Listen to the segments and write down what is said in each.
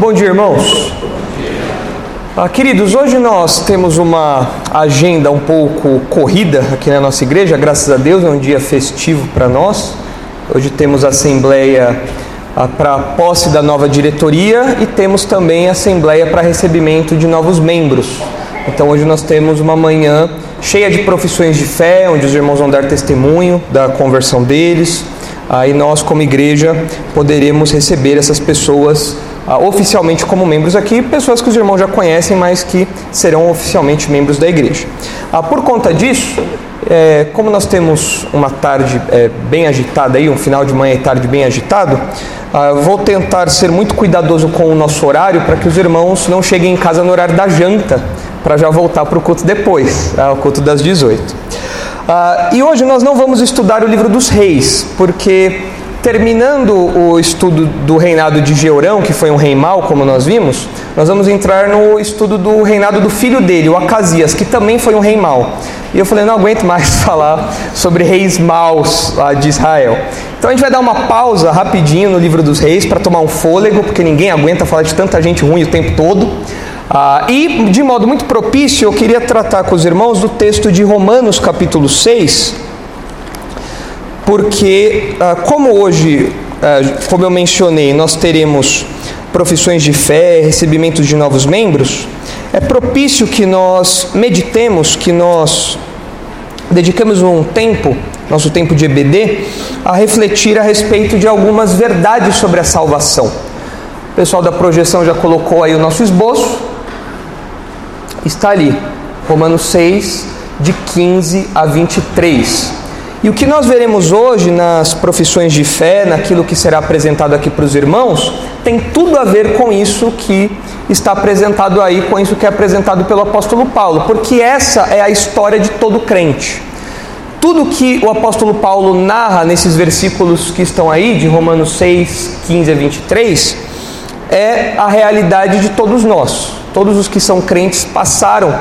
Bom dia, irmãos. Ah, queridos, hoje nós temos uma agenda um pouco corrida aqui na nossa igreja, graças a Deus, é um dia festivo para nós. Hoje temos assembleia ah, para posse da nova diretoria e temos também assembleia para recebimento de novos membros. Então hoje nós temos uma manhã cheia de profissões de fé, onde os irmãos vão dar testemunho da conversão deles. Aí nós, como igreja, poderemos receber essas pessoas ah, oficialmente como membros aqui, pessoas que os irmãos já conhecem, mas que serão oficialmente membros da igreja. Ah, por conta disso, é, como nós temos uma tarde é, bem agitada aí, um final de manhã e tarde bem agitado, ah, vou tentar ser muito cuidadoso com o nosso horário para que os irmãos não cheguem em casa no horário da janta, para já voltar para o culto depois, ah, o culto das 18. Ah, e hoje nós não vamos estudar o livro dos reis, porque terminando o estudo do reinado de Georão, que foi um rei mau, como nós vimos, nós vamos entrar no estudo do reinado do filho dele, o Acasias, que também foi um rei mau. E eu falei, não aguento mais falar sobre reis maus lá de Israel. Então a gente vai dar uma pausa rapidinho no livro dos reis para tomar um fôlego, porque ninguém aguenta falar de tanta gente ruim o tempo todo. Ah, e de modo muito propício, eu queria tratar com os irmãos do texto de Romanos, capítulo 6, porque, ah, como hoje, ah, como eu mencionei, nós teremos profissões de fé, recebimento de novos membros, é propício que nós meditemos, que nós dedicamos um tempo, nosso tempo de EBD, a refletir a respeito de algumas verdades sobre a salvação. O pessoal da projeção já colocou aí o nosso esboço está ali, Romanos 6, de 15 a 23. E o que nós veremos hoje nas profissões de fé, naquilo que será apresentado aqui para os irmãos, tem tudo a ver com isso que está apresentado aí, com isso que é apresentado pelo apóstolo Paulo, porque essa é a história de todo crente. Tudo que o apóstolo Paulo narra nesses versículos que estão aí, de Romanos 6, 15 a 23, é a realidade de todos nós. Todos os que são crentes passaram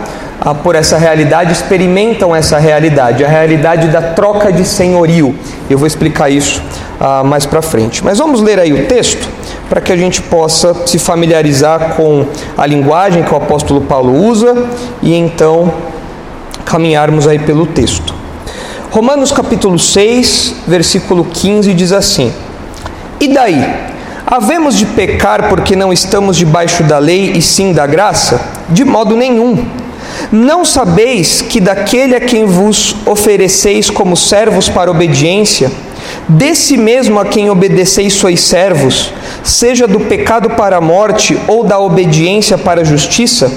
por essa realidade, experimentam essa realidade, a realidade da troca de senhorio. Eu vou explicar isso ah, mais para frente. Mas vamos ler aí o texto para que a gente possa se familiarizar com a linguagem que o apóstolo Paulo usa e então caminharmos aí pelo texto. Romanos capítulo 6, versículo 15 diz assim: E daí? Havemos de pecar porque não estamos debaixo da lei e sim da graça? De modo nenhum. Não sabeis que daquele a quem vos ofereceis como servos para obediência, desse mesmo a quem obedeceis sois servos, seja do pecado para a morte ou da obediência para a justiça?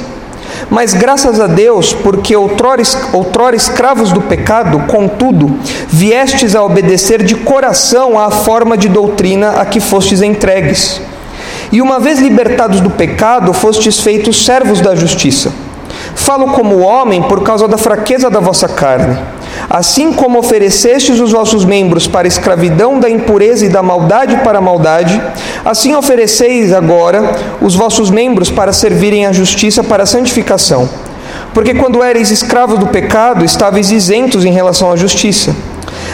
Mas graças a Deus, porque outrora, outrora escravos do pecado, contudo, viestes a obedecer de coração à forma de doutrina a que fostes entregues. E uma vez libertados do pecado, fostes feitos servos da justiça. Falo como homem por causa da fraqueza da vossa carne. Assim como oferecestes os vossos membros para a escravidão da impureza e da maldade para a maldade, assim ofereceis agora os vossos membros para servirem à justiça para a santificação. Porque quando erais escravos do pecado, estáveis isentos em relação à justiça.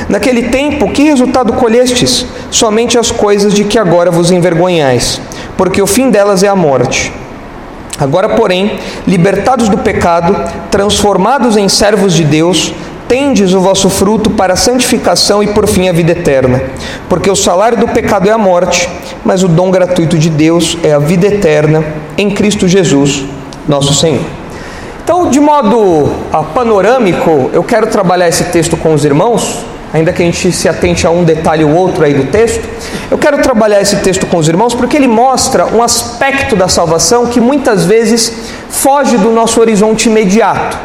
Naquele tempo, que resultado colhestes? Somente as coisas de que agora vos envergonhais, porque o fim delas é a morte. Agora, porém, libertados do pecado, transformados em servos de Deus, tendes o vosso fruto para a santificação e por fim a vida eterna. Porque o salário do pecado é a morte, mas o dom gratuito de Deus é a vida eterna em Cristo Jesus, nosso Senhor. Então, de modo ah, panorâmico, eu quero trabalhar esse texto com os irmãos, ainda que a gente se atente a um detalhe ou outro aí do texto. Eu quero trabalhar esse texto com os irmãos porque ele mostra um aspecto da salvação que muitas vezes foge do nosso horizonte imediato.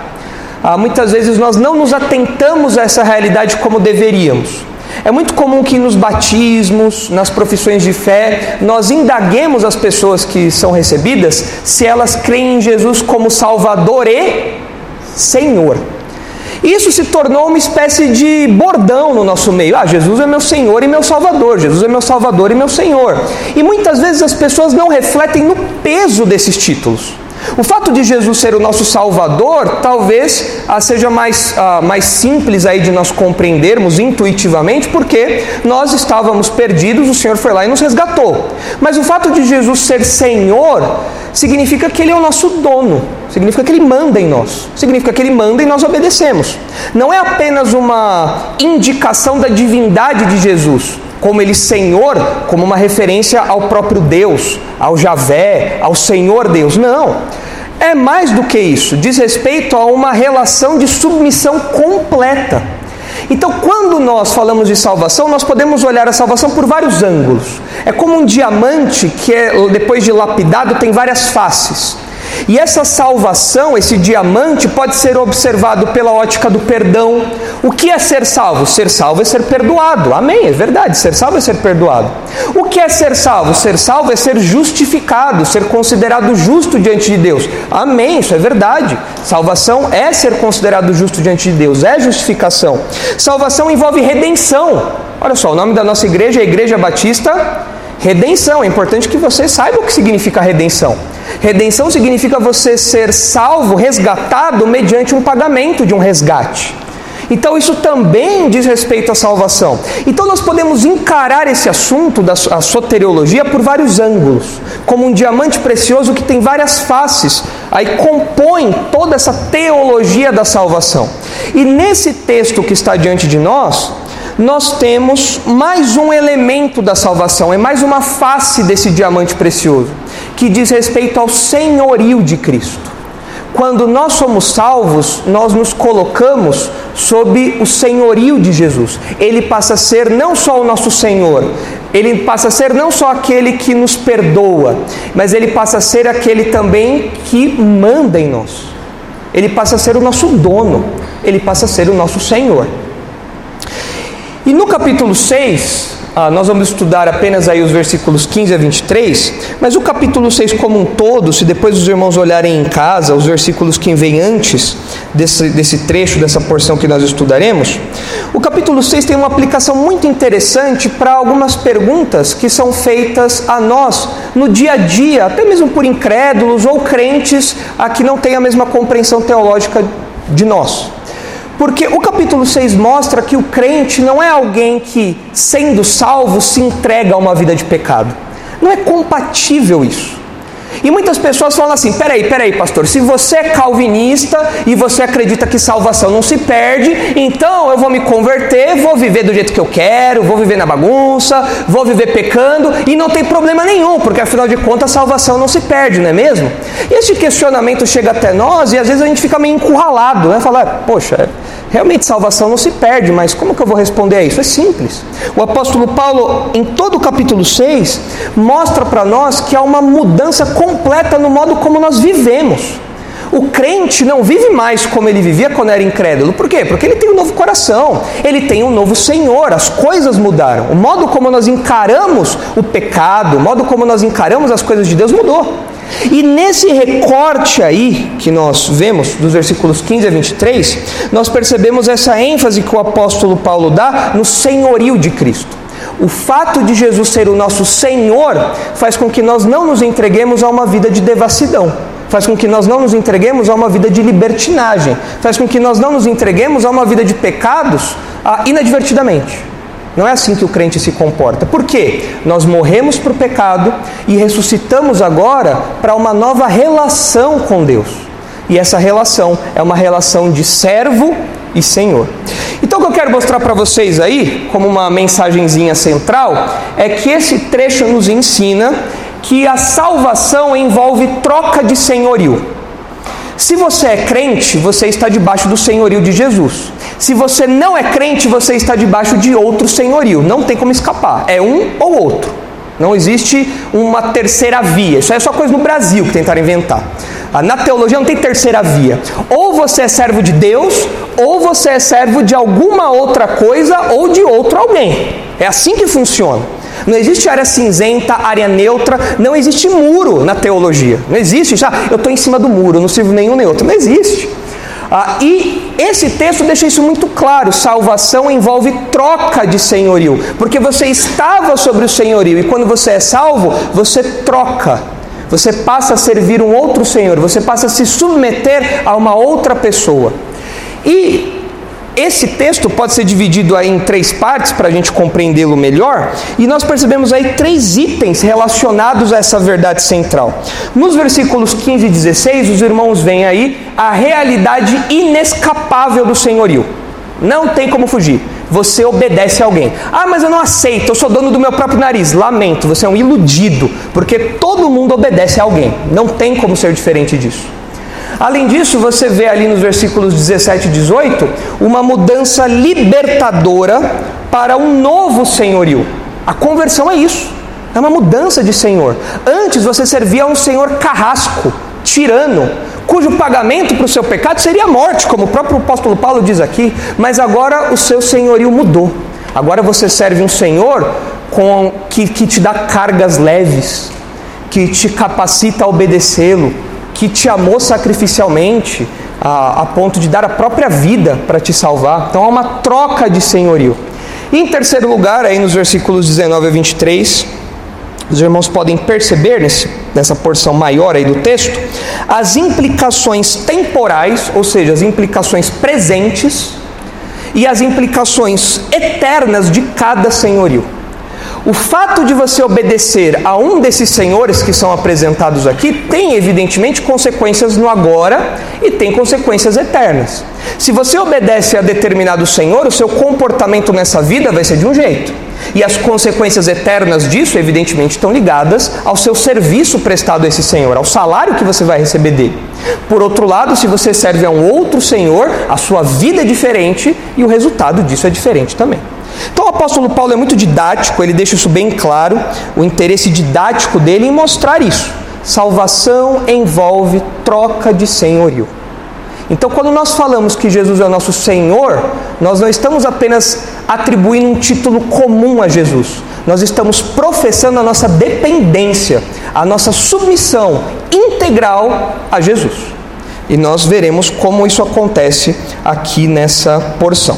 Ah, muitas vezes nós não nos atentamos a essa realidade como deveríamos. É muito comum que nos batismos, nas profissões de fé, nós indaguemos as pessoas que são recebidas se elas creem em Jesus como Salvador e Senhor. Isso se tornou uma espécie de bordão no nosso meio. Ah, Jesus é meu Senhor e meu Salvador. Jesus é meu Salvador e meu Senhor. E muitas vezes as pessoas não refletem no peso desses títulos. O fato de Jesus ser o nosso Salvador talvez seja mais, ah, mais simples aí de nós compreendermos intuitivamente, porque nós estávamos perdidos, o Senhor foi lá e nos resgatou. Mas o fato de Jesus ser Senhor significa que Ele é o nosso dono, significa que Ele manda em nós, significa que Ele manda e nós obedecemos. Não é apenas uma indicação da divindade de Jesus, como ele Senhor, como uma referência ao próprio Deus, ao Javé, ao Senhor Deus. Não. É mais do que isso, diz respeito a uma relação de submissão completa. Então, quando nós falamos de salvação, nós podemos olhar a salvação por vários ângulos. É como um diamante que, é, depois de lapidado, tem várias faces. E essa salvação, esse diamante, pode ser observado pela ótica do perdão. O que é ser salvo? Ser salvo é ser perdoado. Amém, é verdade. Ser salvo é ser perdoado. O que é ser salvo? Ser salvo é ser justificado, ser considerado justo diante de Deus. Amém, isso é verdade. Salvação é ser considerado justo diante de Deus, é justificação. Salvação envolve redenção. Olha só, o nome da nossa igreja é Igreja Batista Redenção. É importante que você saiba o que significa redenção. Redenção significa você ser salvo, resgatado mediante um pagamento de um resgate. Então isso também diz respeito à salvação. Então nós podemos encarar esse assunto da soteriologia por vários ângulos, como um diamante precioso que tem várias faces, aí compõe toda essa teologia da salvação. E nesse texto que está diante de nós, nós temos mais um elemento da salvação, é mais uma face desse diamante precioso, que diz respeito ao senhorio de Cristo. Quando nós somos salvos, nós nos colocamos sob o senhorio de Jesus. Ele passa a ser não só o nosso Senhor, ele passa a ser não só aquele que nos perdoa, mas ele passa a ser aquele também que manda em nós. Ele passa a ser o nosso dono, ele passa a ser o nosso Senhor. E no capítulo 6, ah, nós vamos estudar apenas aí os versículos 15 a 23, mas o capítulo 6 como um todo, se depois os irmãos olharem em casa, os versículos que vêm antes desse, desse trecho, dessa porção que nós estudaremos, o capítulo 6 tem uma aplicação muito interessante para algumas perguntas que são feitas a nós no dia a dia, até mesmo por incrédulos ou crentes a que não têm a mesma compreensão teológica de nós. Porque o capítulo 6 mostra que o crente não é alguém que, sendo salvo, se entrega a uma vida de pecado. Não é compatível isso. E muitas pessoas falam assim: peraí, peraí, pastor, se você é calvinista e você acredita que salvação não se perde, então eu vou me converter, vou viver do jeito que eu quero, vou viver na bagunça, vou viver pecando e não tem problema nenhum, porque afinal de contas salvação não se perde, não é mesmo? E esse questionamento chega até nós e às vezes a gente fica meio encurralado, né? Falar, poxa, realmente salvação não se perde, mas como que eu vou responder a isso? É simples. O apóstolo Paulo, em todo o capítulo 6, mostra para nós que há uma mudança completa no modo como nós vivemos. O crente não vive mais como ele vivia quando era incrédulo. Por quê? Porque ele tem um novo coração, ele tem um novo Senhor, as coisas mudaram. O modo como nós encaramos o pecado, o modo como nós encaramos as coisas de Deus mudou. E nesse recorte aí que nós vemos, dos versículos 15 a 23, nós percebemos essa ênfase que o apóstolo Paulo dá no senhorio de Cristo. O fato de Jesus ser o nosso Senhor faz com que nós não nos entreguemos a uma vida de devassidão, faz com que nós não nos entreguemos a uma vida de libertinagem, faz com que nós não nos entreguemos a uma vida de pecados ah, inadvertidamente. Não é assim que o crente se comporta. Por quê? Nós morremos para o pecado e ressuscitamos agora para uma nova relação com Deus. E essa relação é uma relação de servo e Senhor. Então, o que eu quero mostrar para vocês aí, como uma mensagenzinha central, é que esse trecho nos ensina que a salvação envolve troca de senhorio. Se você é crente, você está debaixo do senhorio de Jesus. Se você não é crente, você está debaixo de outro senhorio. Não tem como escapar. É um ou outro. Não existe uma terceira via. Isso é só coisa no Brasil que tentaram inventar. Ah, na teologia não tem terceira via. Ou você é servo de Deus, ou você é servo de alguma outra coisa ou de outro alguém. É assim que funciona. Não existe área cinzenta, área neutra, não existe muro na teologia. Não existe, já, eu estou em cima do muro, não sirvo nenhum nem outro. Não existe. Ah, e esse texto deixa isso muito claro: salvação envolve troca de senhorio, porque você estava sobre o senhorio e quando você é salvo, você troca Você passa a servir um outro senhor, você passa a se submeter a uma outra pessoa. E esse texto pode ser dividido aí em três partes para a gente compreendê-lo melhor, e nós percebemos aí três itens relacionados a essa verdade central. Nos versículos 15 e 16, os irmãos veem aí a realidade inescapável do senhorio. Não tem como fugir. Você obedece a alguém. Ah, mas eu não aceito, eu sou dono do meu próprio nariz. Lamento, você é um iludido, porque todo mundo obedece a alguém. Não tem como ser diferente disso. Além disso, você vê ali nos versículos 17 e 18 uma mudança libertadora para um novo senhorio. A conversão é isso, é uma mudança de senhor. Antes você servia a um senhor carrasco, tirano, cujo pagamento para o seu pecado seria a morte, como o próprio apóstolo Paulo diz aqui, mas agora o seu senhorio mudou. Agora você serve um senhor com, que, que te dá cargas leves, que te capacita a obedecê-lo, que te amou sacrificialmente a, a ponto de dar a própria vida para te salvar. Então há uma troca de senhorio. E em terceiro lugar, aí nos versículos 19 a 23, os irmãos podem perceber nesse, nessa porção maior aí do texto as implicações temporais, ou seja, as implicações presentes e as implicações eternas de cada senhorio. O fato de você obedecer a um desses senhores que são apresentados aqui tem, evidentemente, consequências no agora e tem consequências eternas. Se você obedece a determinado senhor, o seu comportamento nessa vida vai ser de um jeito. E as consequências eternas disso, evidentemente, estão ligadas ao seu serviço prestado a esse senhor, ao salário que você vai receber dele. Por outro lado, se você serve a um outro senhor, a sua vida é diferente e o resultado disso é diferente também. Então o apóstolo Paulo é muito didático, ele deixa isso bem claro, o interesse didático dele em mostrar isso. Salvação envolve troca de senhorio. Então, quando nós falamos que Jesus é o nosso Senhor, nós não estamos apenas atribuindo um título comum a Jesus, nós estamos professando a nossa dependência, a nossa submissão integral a Jesus. E nós veremos como isso acontece aqui nessa porção.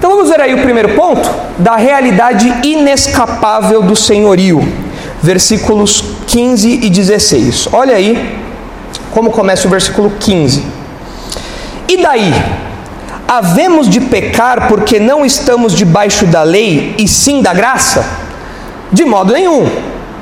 Então vamos ver aí o primeiro ponto da realidade inescapável do senhorio, versículos 15 e 16. Olha aí como começa o versículo 15. E daí? Havemos de pecar porque não estamos debaixo da lei e sim da graça? De modo nenhum.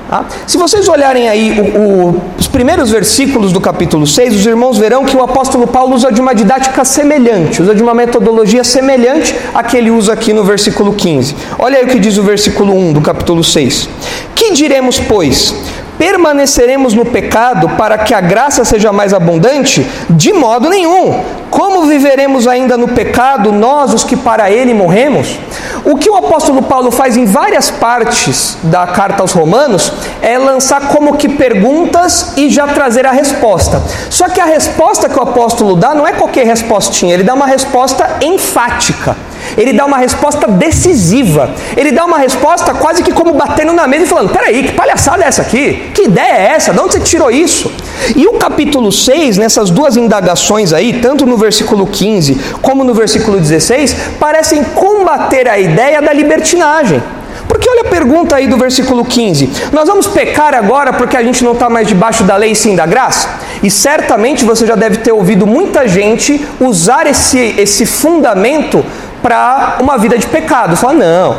Tá? Se vocês olharem aí o, o, os primeiros versículos do capítulo 6, os irmãos verão que o apóstolo Paulo usa de uma didática semelhante, usa de uma metodologia semelhante à que ele usa aqui no versículo 15. Olha aí o que diz o versículo 1 do capítulo 6. Que diremos, pois? Permaneceremos no pecado para que a graça seja mais abundante? De modo nenhum. Como viveremos ainda no pecado, nós, os que para ele morremos? O que o apóstolo Paulo faz em várias partes da carta aos Romanos é lançar como que perguntas e já trazer a resposta. Só que a resposta que o apóstolo dá não é qualquer respostinha, ele dá uma resposta enfática. Ele dá uma resposta decisiva. Ele dá uma resposta quase que como batendo na mesa e falando: peraí, que palhaçada é essa aqui? Que ideia é essa? De onde você tirou isso? E o capítulo 6, nessas duas indagações aí, tanto no versículo 15 como no versículo 16, parecem combater a ideia da libertinagem. Porque olha a pergunta aí do versículo 15: Nós vamos pecar agora porque a gente não está mais debaixo da lei e sim da graça? E certamente você já deve ter ouvido muita gente usar esse, esse fundamento para uma vida de pecado. Fala, não,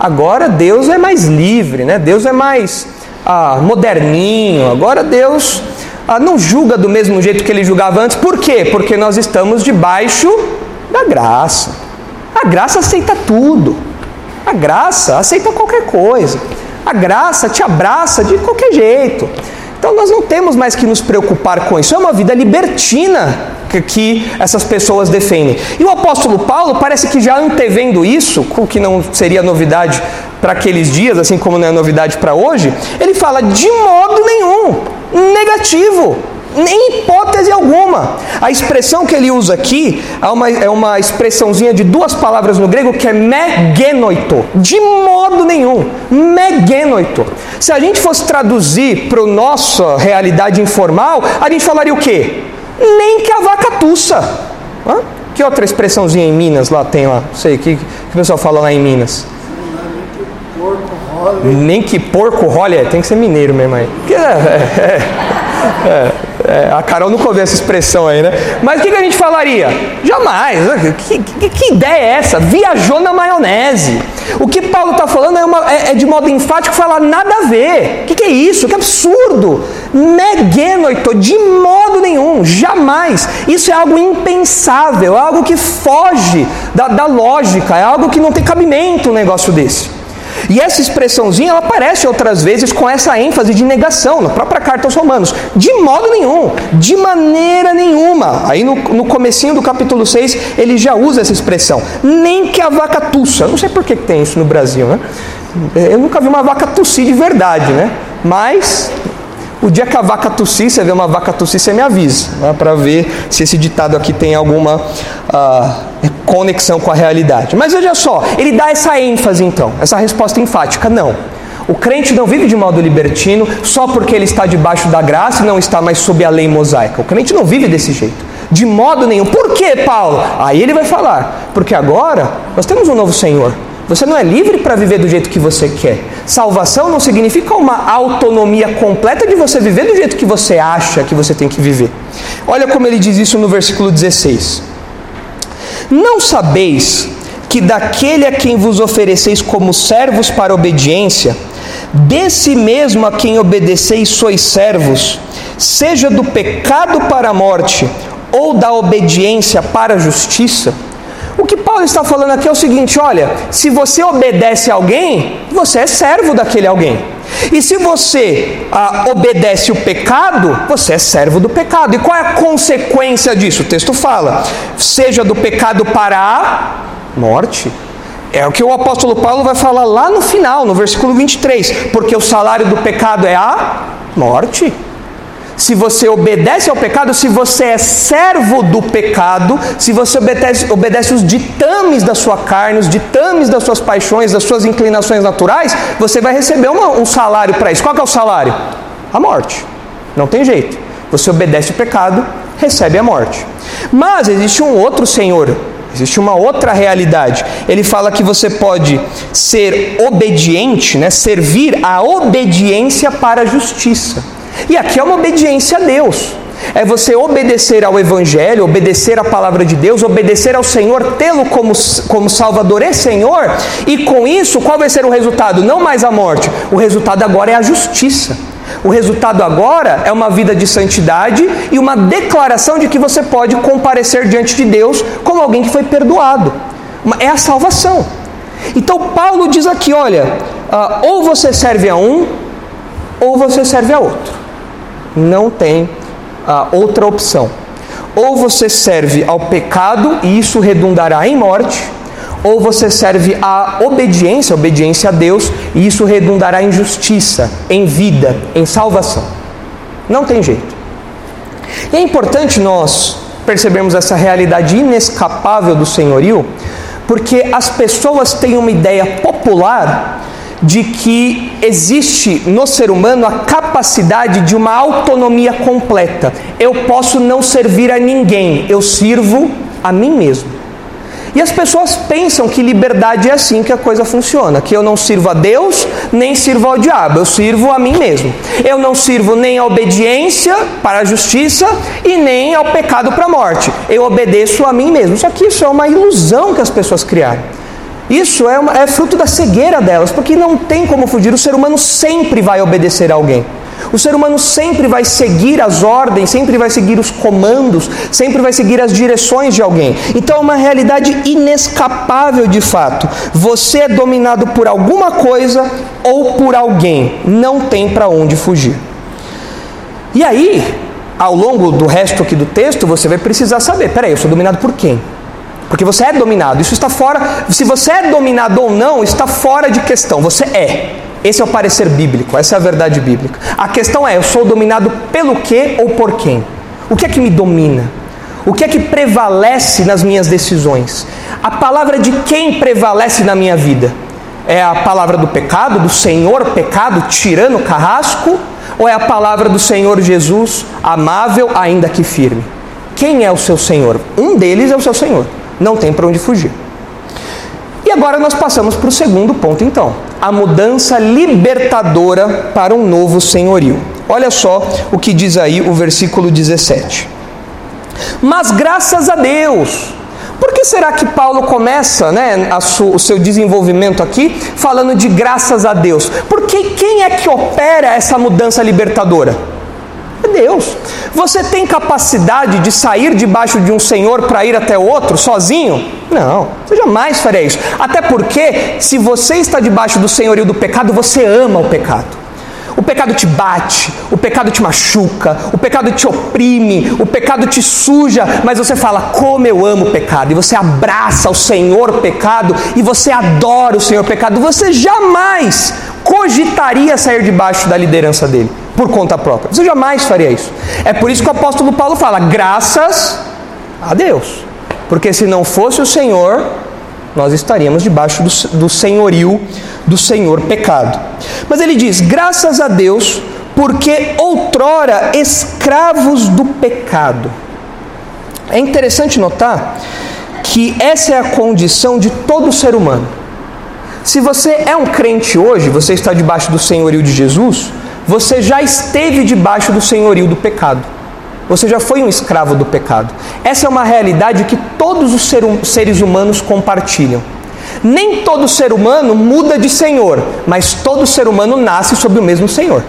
agora Deus é mais livre, né? Deus é mais ah, moderninho, agora Deus ah, não julga do mesmo jeito que ele julgava antes. Por quê? Porque nós estamos debaixo da graça. A graça aceita tudo. A graça aceita qualquer coisa. A graça te abraça de qualquer jeito. Então nós não temos mais que nos preocupar com isso. É uma vida libertina que, essas pessoas defendem. E o apóstolo Paulo parece que já antevendo isso, o que não seria novidade para aqueles dias, assim como não é novidade para hoje, ele fala de modo nenhum, negativo. Nem hipótese alguma. A expressão que ele usa aqui é uma, é uma expressãozinha de duas palavras no grego que é megenoito. De modo nenhum. Megenoito. Se a gente fosse traduzir para a nossa realidade informal, a gente falaria o quê? Nem que a vaca tussa. Hã? Que outra expressãozinha em Minas lá tem lá? Não sei, o que, que o pessoal fala lá em Minas? Porco Nem que porco role, é, tem que ser mineiro mesmo aí. É, é, é, é, a Carol nunca ouviu essa expressão aí, né? Mas o que, que a gente falaria? Jamais. Que, que, que, ideia é essa? Viajou na maionese. O que Paulo está falando é, uma, é, é, de modo enfático falar nada a ver. O que, que, é isso? Que absurdo! Negenoito, de modo nenhum, jamais. Isso é algo impensável, é algo que foge da, da lógica, é algo que não tem cabimento um negócio desse. E essa expressãozinha ela aparece outras vezes com essa ênfase de negação, na própria carta aos Romanos. De modo nenhum, de maneira nenhuma. Aí no, no comecinho do capítulo 6 ele já usa essa expressão. Nem que a vaca tussa. Não sei por que tem isso no Brasil, né? Eu nunca vi uma vaca tossir de verdade, né? Mas o dia que a vaca tossir, você vê uma vaca tossir, você me avisa, né, para ver se esse ditado aqui tem alguma uh, conexão com a realidade. Mas veja só, ele dá essa ênfase então, essa resposta enfática: não. O crente não vive de modo libertino só porque ele está debaixo da graça e não está mais sob a lei mosaica. O crente não vive desse jeito. De modo nenhum. Por que, Paulo? Aí ele vai falar. Porque agora nós temos um novo Senhor. Você não é livre para viver do jeito que você quer. Salvação não significa uma autonomia completa de você viver do jeito que você acha que você tem que viver. Olha como ele diz isso no versículo 16. Não sabeis que daquele a quem vos ofereceis como servos para obediência, desse mesmo a quem obedeceis sois servos, seja do pecado para a morte ou da obediência para a justiça? Que Paulo está falando aqui é o seguinte: olha, se você obedece a alguém, você é servo daquele alguém. E se você ah, obedece o pecado, você é servo do pecado. E qual é a consequência disso? O texto fala: seja do pecado para a morte. É o que o apóstolo Paulo vai falar lá no final, no versículo 23. Porque o salário do pecado é a morte se você obedece ao pecado, se você é servo do pecado, se você obedece, obedece os ditames da sua carne, os ditames das suas paixões, das suas inclinações naturais, você vai receber uma, um salário para isso. Qual é o salário? A morte. Não tem jeito. Você obedece o pecado, recebe a morte. Mas existe um outro Senhor, existe uma outra realidade. Ele fala que você pode ser obediente, né, servir a obediência para a justiça. E aqui é uma obediência a Deus. É você obedecer ao Evangelho, obedecer à palavra de Deus, obedecer ao Senhor, tê-lo como, como Salvador e Senhor, e com isso, qual vai ser o resultado? Não mais a morte, o resultado agora é a justiça. O resultado agora é uma vida de santidade e uma declaração de que você pode comparecer diante de Deus como alguém que foi perdoado. É a salvação. Então Paulo diz aqui: olha, uh, ou você serve a um, ou você serve a outro não tem ah, outra opção. Ou você serve ao pecado e isso redundará em morte, ou você serve à obediência, obediência a Deus, e isso redundará em justiça, em vida, em salvação. Não tem jeito. E é importante nós percebermos essa realidade inescapável do senhorio, porque as pessoas têm uma ideia popular de que existe no ser humano a capacidade de uma autonomia completa. Eu posso não servir a ninguém, eu sirvo a mim mesmo. E as pessoas pensam que liberdade é assim que a coisa funciona, que eu não sirvo a Deus, nem sirvo ao diabo, eu sirvo a mim mesmo. Eu não sirvo nem à obediência para a justiça e nem ao pecado para a morte. Eu obedeço a mim mesmo. Só que isso é uma ilusão que as pessoas criaram. Isso é, uma, é fruto da cegueira delas, porque não tem como fugir. O ser humano sempre vai obedecer a alguém. O ser humano sempre vai seguir as ordens, sempre vai seguir os comandos, sempre vai seguir as direções de alguém. Então é uma realidade inescapável de fato. Você é dominado por alguma coisa ou por alguém, não tem para onde fugir. E aí, ao longo do resto aqui do texto, você vai precisar saber: peraí, eu sou dominado por quem? Porque você é dominado. Isso está fora. Se você é dominado ou não, está fora de questão. Você é. Esse é o parecer bíblico, essa é a verdade bíblica. A questão é: eu sou dominado pelo que ou por quem? O que é que me domina? O que é que prevalece nas minhas decisões? A palavra de quem prevalece na minha vida? É a palavra do pecado, do Senhor pecado, tirando carrasco? Ou é a palavra do Senhor Jesus, amável, ainda que firme? Quem é o seu Senhor? Um deles é o seu Senhor não tem para onde fugir. E agora nós passamos para o segundo ponto, então. a mudança libertadora para um novo senhorio. Olha só o que diz aí o versículo 17. Mas graças a Deus, por que será que Paulo começa né, o seu desenvolvimento aqui falando de graças a Deus? Porque quem é que opera essa mudança libertadora? Deus. Você tem capacidade de sair debaixo de um senhor para ir até outro sozinho? Não, você jamais faria isso. Até porque, se você está debaixo do senhorio do pecado, você ama o pecado. O pecado te bate, o pecado te machuca, o pecado te oprime, o pecado te suja, mas você fala: Como eu amo o pecado, e você abraça o Senhor pecado, e você adora o Senhor pecado, você jamais cogitaria sair debaixo da liderança dele, por conta própria. Você jamais faria isso. É por isso que o apóstolo Paulo fala: Graças a Deus, porque se não fosse o Senhor, nós estaríamos debaixo do, do senhorio do Senhor pecado. Mas ele diz: graças a Deus, porque outrora escravos do pecado. É interessante notar que essa é a condição de todo ser humano. Se você é um crente hoje, você está debaixo do senhorio de Jesus, você já esteve debaixo do senhorio do pecado. Você já foi um escravo do pecado. Essa é uma realidade que todos os seres humanos compartilham. Nem todo ser humano muda de Senhor, mas todo ser humano nasce sob o mesmo Senhor.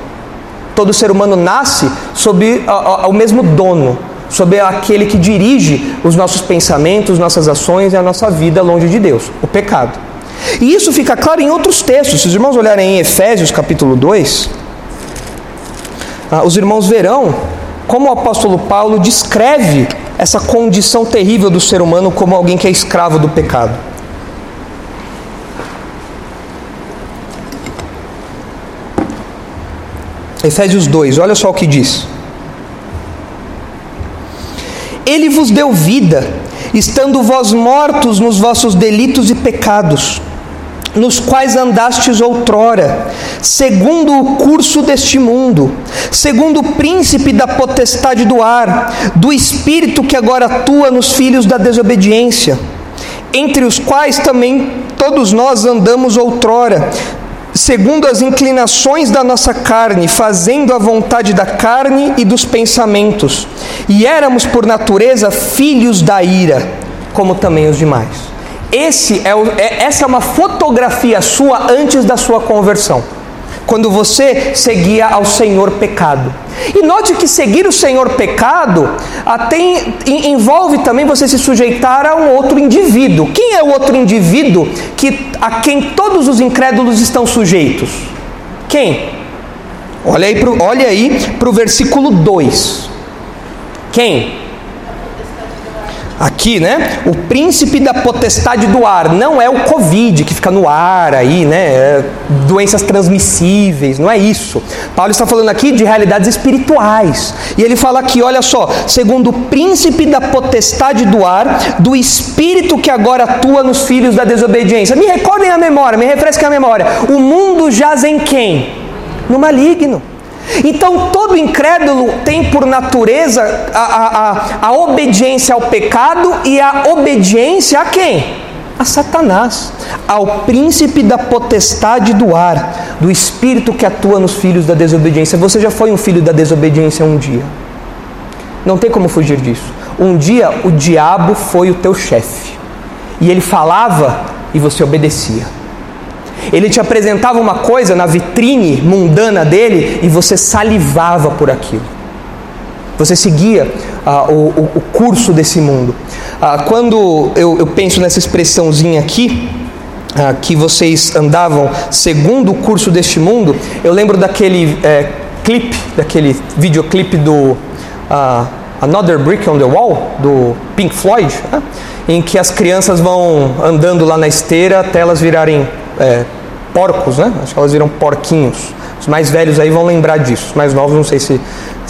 Todo ser humano nasce sob o mesmo dono, sob aquele que dirige os nossos pensamentos, nossas ações e a nossa vida longe de Deus, o pecado. E isso fica claro em outros textos. Se os irmãos olharem em Efésios capítulo 2, ah, os irmãos verão como o apóstolo Paulo descreve essa condição terrível do ser humano como alguém que é escravo do pecado. Efésios 2, olha só o que diz. Ele vos deu vida, estando vós mortos nos vossos delitos e pecados nos quais andastes outrora, segundo o curso deste mundo, segundo o príncipe da potestade do ar, do espírito que agora atua nos filhos da desobediência, entre os quais também todos nós andamos outrora, segundo as inclinações da nossa carne, fazendo a vontade da carne e dos pensamentos, e éramos por natureza filhos da ira, como também os demais. Esse é o, é, essa é uma fotografia sua antes da sua conversão. Quando você seguia ao Senhor pecado. E note que seguir o Senhor pecado até envolve também você se sujeitar a um outro indivíduo. Quem é o outro indivíduo que, a quem todos os incrédulos estão sujeitos? Quem? Olha aí para o versículo 2. Quem? Aqui, né? O príncipe da potestade do ar não é o Covid que fica no ar aí, né? É doenças transmissíveis, não é isso. Paulo está falando aqui de realidades espirituais. E ele fala aqui, olha só, segundo o príncipe da potestade do ar, do espírito que agora atua nos filhos da desobediência. Me recordem a memória, me refresquem a memória. O mundo jaz em quem? No maligno. Então, todo incrédulo tem por natureza a, a, a, obediência ao pecado e a obediência a quem? A Satanás, ao príncipe da potestade do ar, do espírito que atua nos filhos da desobediência. Você já foi um filho da desobediência um dia. Não tem como fugir disso. Um dia o diabo foi o teu chefe. E ele falava e você obedecia. Ele te apresentava uma coisa na vitrine mundana dele e você salivava por aquilo. Você seguia ah, o, o, curso desse mundo. Ah, quando eu, eu, penso nessa expressãozinha aqui, ah, que vocês andavam segundo o curso deste mundo, eu lembro daquele é, clipe, daquele videoclipe do ah, Another Brick on the Wall, do Pink Floyd, né? em que as crianças vão andando lá na esteira até elas virarem é, porcos, né? Acho que elas viram porquinhos. Os mais velhos aí vão lembrar disso. Os mais novos não sei se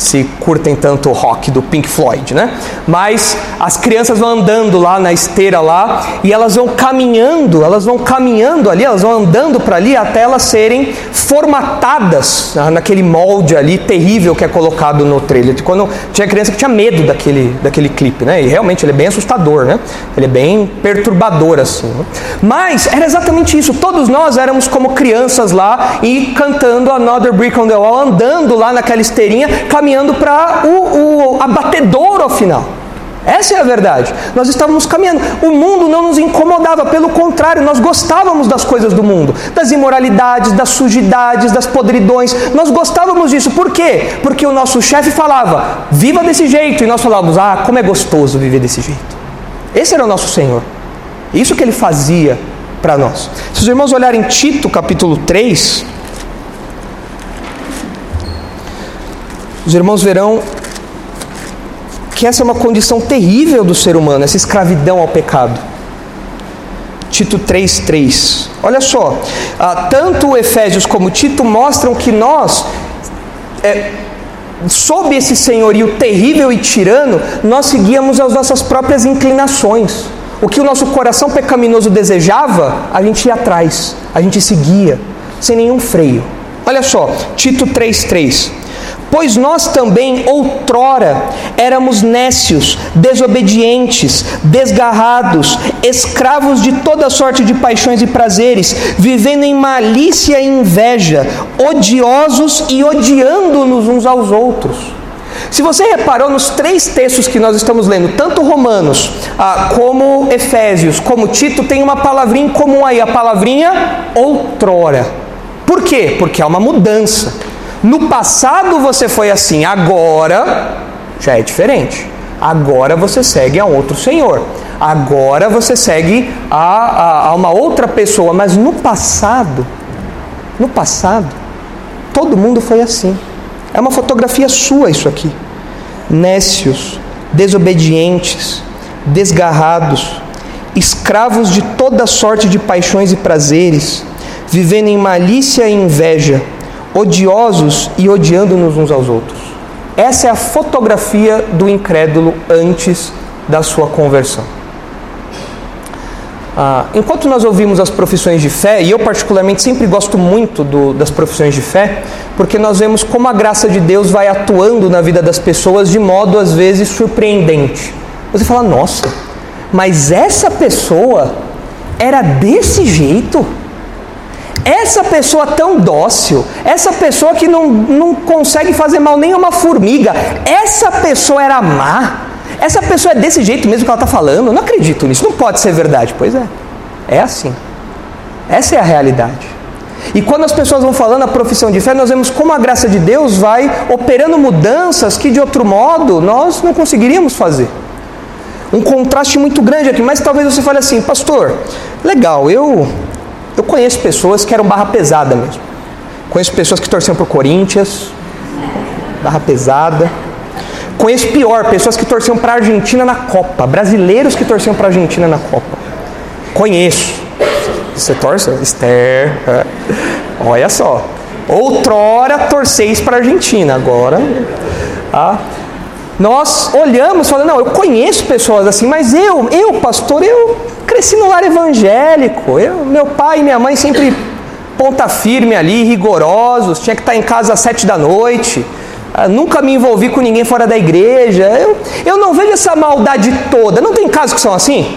se curtem tanto o rock do Pink Floyd, né? Mas as crianças vão andando lá na esteira lá e elas vão caminhando, elas vão caminhando ali, elas vão andando para ali até elas serem formatadas naquele molde ali terrível que é colocado no trailer. Quando tinha criança que tinha medo daquele, daquele clipe, né? E realmente ele é bem assustador, né? Ele é bem perturbador assim. Né? Mas era exatamente isso. Todos nós éramos como crianças lá e cantando Another Brick on the Wall, andando lá naquela esteirinha, caminhando para o, o abatedouro final. Essa é a verdade. Nós estávamos caminhando. O mundo não nos incomodava, pelo contrário, nós gostávamos das coisas do mundo, das imoralidades, das sujidades, das podridões. Nós gostávamos disso. Por quê? Porque o nosso chefe falava, viva desse jeito, e nós falávamos, ah, como é gostoso viver desse jeito. Esse era o nosso Senhor. Isso que ele fazia para nós. Se os irmãos olharem Tito capítulo 3, os irmãos verão que essa é uma condição terrível do ser humano, essa escravidão ao pecado. Tito 3,3. Olha só, ah, tanto Efésios como Tito mostram que nós, é, sob esse senhorio terrível e tirano, nós seguíamos as nossas próprias inclinações. O que o nosso coração pecaminoso desejava, a gente ia atrás, a gente seguia, sem nenhum freio. Olha só, Tito 3,3. Pois nós também, outrora, éramos nécios, desobedientes, desgarrados, escravos de toda sorte de paixões e prazeres, vivendo em malícia e inveja, odiosos e odiando-nos uns aos outros. Se você reparou nos três textos que nós estamos lendo, tanto Romanos ah, como Efésios, como Tito, tem uma palavrinha em comum aí, a palavrinha outrora. Por quê? Porque há uma mudança. No passado você foi assim, agora já é diferente. Agora você segue a outro Senhor. Agora você segue a, a, a uma outra pessoa. Mas no passado, no passado, todo mundo foi assim. É uma fotografia sua isso aqui. Nécios, desobedientes, desgarrados, escravos de toda sorte de paixões e prazeres, vivendo em malícia e inveja odiosos e odiando-nos uns aos outros. Essa é a fotografia do incrédulo antes da sua conversão. Ah, enquanto nós ouvimos as profissões de fé, e eu particularmente sempre gosto muito do, das profissões de fé, porque nós vemos como a graça de Deus vai atuando na vida das pessoas de modo às vezes surpreendente. Você fala, nossa, mas essa pessoa era desse jeito? Essa pessoa tão dócil, essa pessoa que não, não consegue fazer mal nem uma formiga, essa pessoa era má, essa pessoa é desse jeito mesmo que ela está falando, não acredito nisso, não pode ser verdade. Pois é, é assim. Essa é a realidade. E quando as pessoas vão falando a profissão de fé, nós vemos como a graça de Deus vai operando mudanças que de outro modo nós não conseguiríamos fazer. Um contraste muito grande aqui, mas talvez você fale assim, pastor, legal, eu eu conheço pessoas que eram barra pesada mesmo. Conheço pessoas que torciam para o Corinthians, barra pesada. Conheço pior, pessoas que torciam para a Argentina na Copa, brasileiros que torciam para a Argentina na Copa. Conheço. Você torce? Esther. É. Olha só. Outrora torceis para a Argentina, agora. Ah, nós olhamos falando, não, eu conheço pessoas assim, mas eu, eu, pastor, eu cresci no lar evangélico. Eu, meu pai e minha mãe sempre ponta firme ali, rigorosos, tinha que estar em casa às sete da noite. Ah, nunca me envolvi com ninguém fora da igreja. Eu, eu não vejo essa maldade toda. Não tem casos que são assim?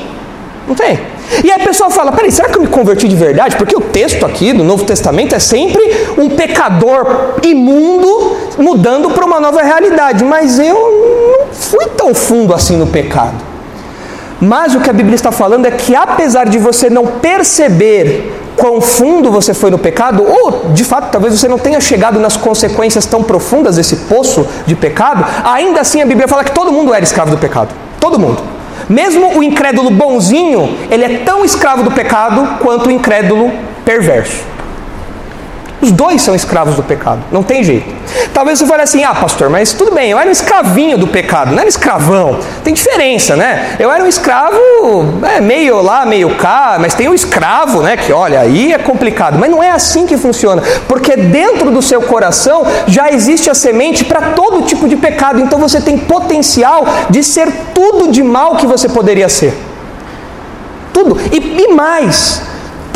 Não tem. E aí a pessoa fala: peraí, será que eu me converti de verdade? Porque o texto aqui do Novo Testamento é sempre um pecador imundo mudando para uma nova realidade. Mas eu não fui tão fundo assim no pecado. Mas o que a Bíblia está falando é que apesar de você não perceber quão fundo você foi no pecado, ou de fato talvez você não tenha chegado nas consequências tão profundas desse poço de pecado, ainda assim a Bíblia fala que todo mundo era escravo do pecado. Todo mundo. Mesmo o incrédulo bonzinho, ele é tão escravo do pecado quanto o incrédulo perverso. Os dois são escravos do pecado, não tem jeito. Talvez você fale assim: ah, pastor, mas tudo bem, eu era um escravinho do pecado, não era escravão. Tem diferença, né? Eu era um escravo é, meio lá, meio cá, mas tem o um escravo, né? Que olha, aí é complicado. Mas não é assim que funciona, porque dentro do seu coração já existe a semente para todo tipo de pecado, então você tem potencial de ser tudo de mal que você poderia ser. Tudo. E, e mais,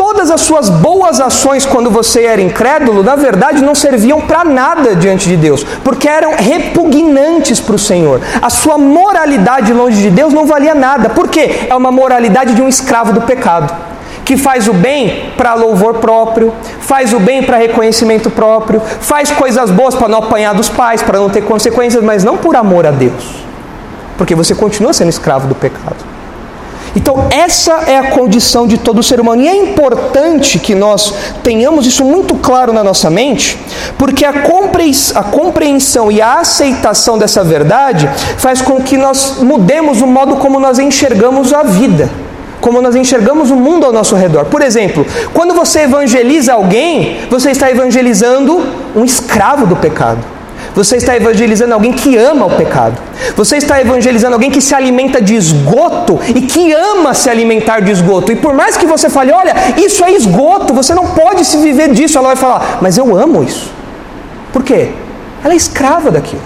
todas as suas boas ações quando você era incrédulo, na verdade não serviam para nada diante de Deus, porque eram repugnantes para o Senhor. A sua moralidade longe de Deus não valia nada. Por quê? É uma moralidade de um escravo do pecado. Que faz o bem para louvor próprio, faz o bem para reconhecimento próprio, faz coisas boas para não apanhar dos pais, para não ter consequências, mas não por amor a Deus, porque você continua sendo escravo do pecado. Então, essa é a condição de todo ser humano. E é importante que nós tenhamos isso muito claro na nossa mente, porque a compreensão e a aceitação dessa verdade faz com que nós mudemos o modo como nós enxergamos a vida, como nós enxergamos o mundo ao nosso redor. Por exemplo, quando você evangeliza alguém, você está evangelizando um escravo do pecado. Você está evangelizando alguém que ama o pecado. Você está evangelizando alguém que se alimenta de esgoto e que ama se alimentar de esgoto. E por mais que você fale, olha, isso é esgoto, você não pode se viver disso, ela vai falar, mas eu amo isso. Por quê? Ela é escrava daquilo.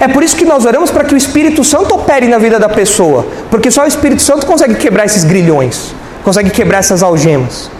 É por isso que nós oramos para que o Espírito Santo opere na vida da pessoa, porque só o Espírito Santo consegue quebrar esses grilhões, consegue quebrar essas algemas.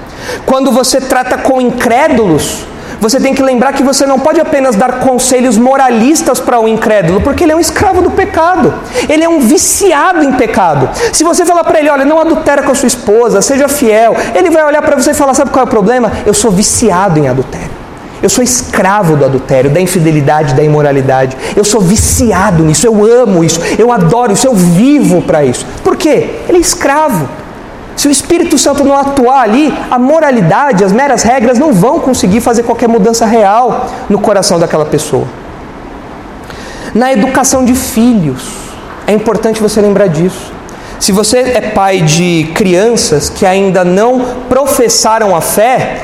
Quando você trata com incrédulos, você tem que lembrar que você não pode apenas dar conselhos moralistas para o incrédulo, porque ele é um escravo do pecado, ele é um viciado em pecado. Se você falar para ele, olha, não adultera com a sua esposa, seja fiel, ele vai olhar para você e falar: sabe qual é o problema? Eu sou viciado em adultério. Eu sou escravo do adultério, da infidelidade, da imoralidade. Eu sou viciado nisso, eu amo isso, eu adoro isso, eu vivo para isso. Por quê? Ele é escravo. Se o Espírito Santo não atuar ali, a moralidade, as meras regras não vão conseguir fazer qualquer mudança real no coração daquela pessoa. Na educação de filhos, é importante você lembrar disso. Se você é pai de crianças que ainda não professaram a fé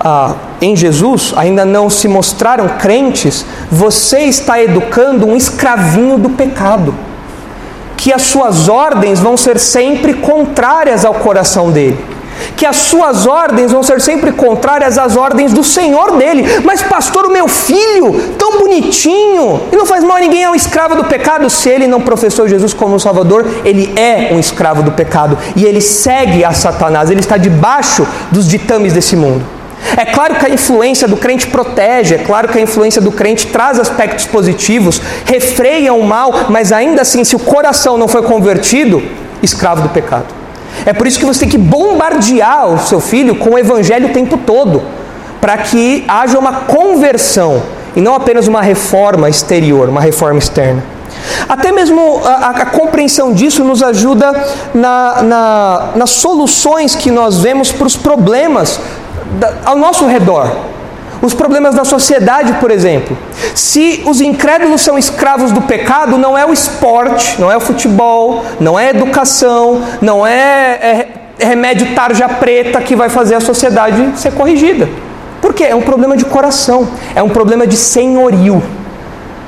ah, em Jesus, ainda não se mostraram crentes, você está educando um escravinho do pecado que as suas ordens vão ser sempre contrárias ao coração dele. Que as suas ordens vão ser sempre contrárias às ordens do Senhor dele. Mas, pastor, o meu filho, tão bonitinho, e não faz mal a ninguém, é um escravo do pecado. Se ele não professou Jesus como Salvador, ele é um escravo do pecado. E ele segue a Satanás, ele está debaixo dos ditames desse mundo. É claro que a influência do crente protege, é claro que a influência do crente traz aspectos positivos, refreia o mal, mas ainda assim, se o coração não foi convertido, escravo do pecado. É por isso que você tem que bombardear o seu filho com o evangelho o tempo todo, para que haja uma conversão e não apenas uma reforma exterior, uma reforma externa. Até mesmo a, a, compreensão disso nos ajuda na, na, nas soluções que nós vemos para os problemas ao nosso redor. Os problemas da sociedade, por exemplo. Se os incrédulos são escravos do pecado, não é o esporte, não é o futebol, não é a educação, não é, é remédio tarja preta que vai fazer a sociedade ser corrigida. Por quê? É um problema de coração, é um problema de senhorio.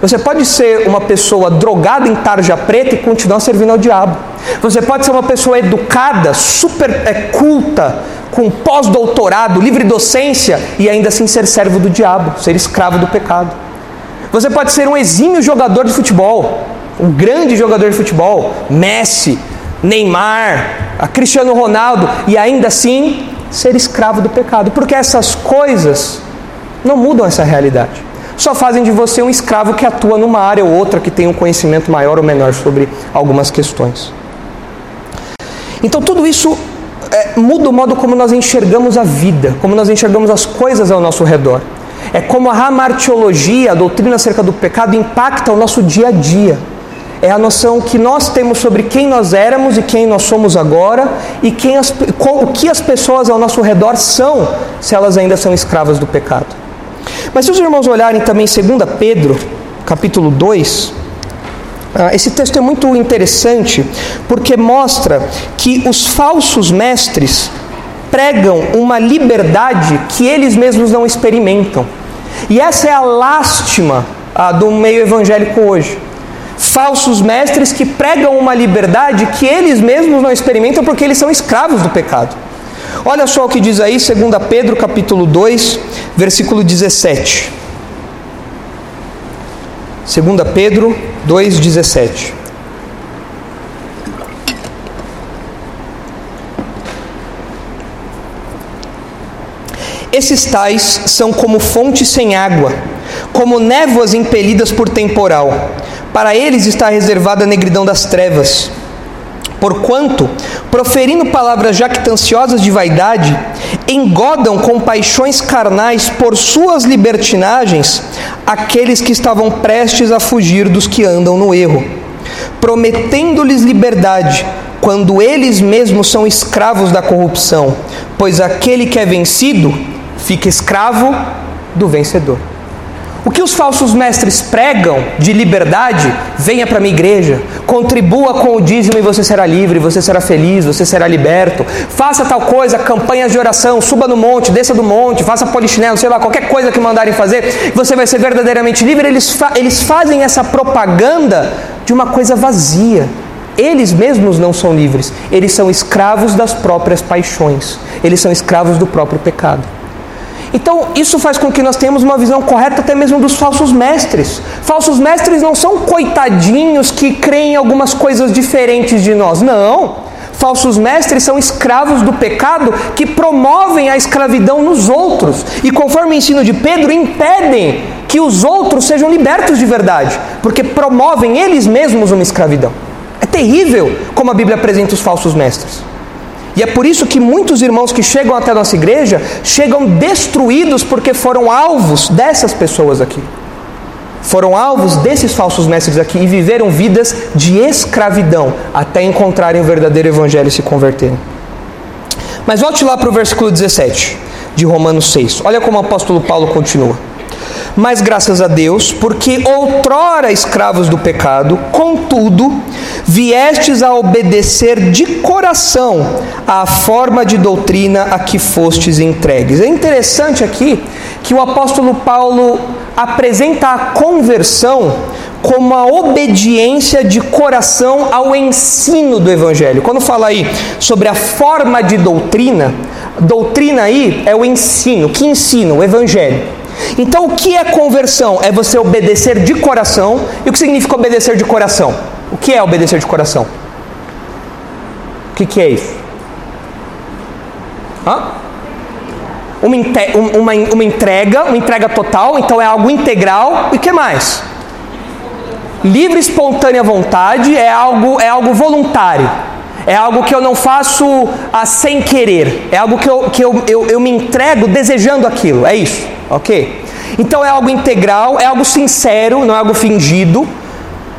Você pode ser uma pessoa drogada em tarja preta e continuar servindo ao diabo. Você pode ser uma pessoa educada, super é, culta, com pós-doutorado, livre docência e ainda assim ser servo do diabo, ser escravo do pecado. Você pode ser um exímio jogador de futebol, um grande jogador de futebol, Messi, Neymar, Cristiano Ronaldo, e ainda assim ser escravo do pecado, porque essas coisas não mudam essa realidade. Só fazem de você um escravo que atua numa área ou outra, que tem um conhecimento maior ou menor sobre algumas questões. Então tudo isso é, muda o modo como nós enxergamos a vida, como nós enxergamos as coisas ao nosso redor. É como a hamartiologia, a doutrina acerca do pecado, impacta o nosso dia a dia. É a noção que nós temos sobre quem nós éramos e quem nós somos agora e quem as, o que as pessoas ao nosso redor são, se elas ainda são escravas do pecado. Mas se os irmãos olharem também 2 Pedro, capítulo 2, ah, esse texto é muito interessante porque mostra que os falsos mestres pregam uma liberdade que eles mesmos não experimentam. E essa é a lástima ah, do meio evangélico hoje. Falsos mestres que pregam uma liberdade que eles mesmos não experimentam porque eles são escravos do pecado. Olha só o que diz aí, 2 Pedro capítulo 2, versículo 17. 2 Pedro 2,17. Esses tais são como fontes sem água, como névoas impelidas por temporal. Para eles está reservada a negridão das trevas. Porquanto, proferindo palavras jactanciosas de vaidade, engodam com paixões carnais por suas libertinagens aqueles que estavam prestes a fugir dos que andam no erro, prometendo-lhes liberdade, quando eles mesmos são escravos da corrupção, pois aquele que é vencido fica escravo do vencedor. O que os falsos mestres pregam de liberdade, venha para a minha igreja, contribua com o dízimo e você será livre, você será feliz, você será liberto. Faça tal coisa, campanhas de oração, suba no monte, desça do monte, faça polichinelo, sei lá, qualquer coisa que mandarem fazer, você vai ser verdadeiramente livre. Eles, fa eles fazem essa propaganda de uma coisa vazia. Eles mesmos não são livres, eles são escravos das próprias paixões, eles são escravos do próprio pecado. Então, isso faz com que nós tenhamos uma visão correta até mesmo dos falsos mestres. Falsos mestres não são coitadinhos que creem em algumas coisas diferentes de nós. Não. Falsos mestres são escravos do pecado que promovem a escravidão nos outros e, conforme o ensino de Pedro, impedem que os outros sejam libertos de verdade, porque promovem eles mesmos uma escravidão. É terrível como a Bíblia apresenta os falsos mestres. E é por isso que muitos irmãos que chegam até a nossa igreja chegam destruídos porque foram alvos dessas pessoas aqui. Foram alvos desses falsos mestres aqui e viveram vidas de escravidão até encontrarem o verdadeiro evangelho e se converterem. Mas volte lá para o versículo 17 de Romanos 6. Olha como o apóstolo Paulo continua. Mas graças a Deus, porque outrora escravos do pecado, contudo, viestes a obedecer de coração à forma de doutrina a que fostes entregues. É interessante aqui que o apóstolo Paulo apresenta a conversão como a obediência de coração ao ensino do Evangelho. Quando fala aí sobre a forma de doutrina, doutrina aí é o ensino. Que ensino? O Evangelho. Então, o que é conversão? É você obedecer de coração. E o que significa obedecer de coração? O que é obedecer de coração? O que, que é isso? Hã? Uma, uma, uma entrega, uma entrega total, então é algo integral. E que mais? Livre, espontânea vontade é algo, é algo voluntário. É algo que eu não faço ah, sem querer. É algo que, eu, que eu, eu, eu me entrego desejando aquilo. É isso, ok? Então é algo integral, é algo sincero, não é algo fingido.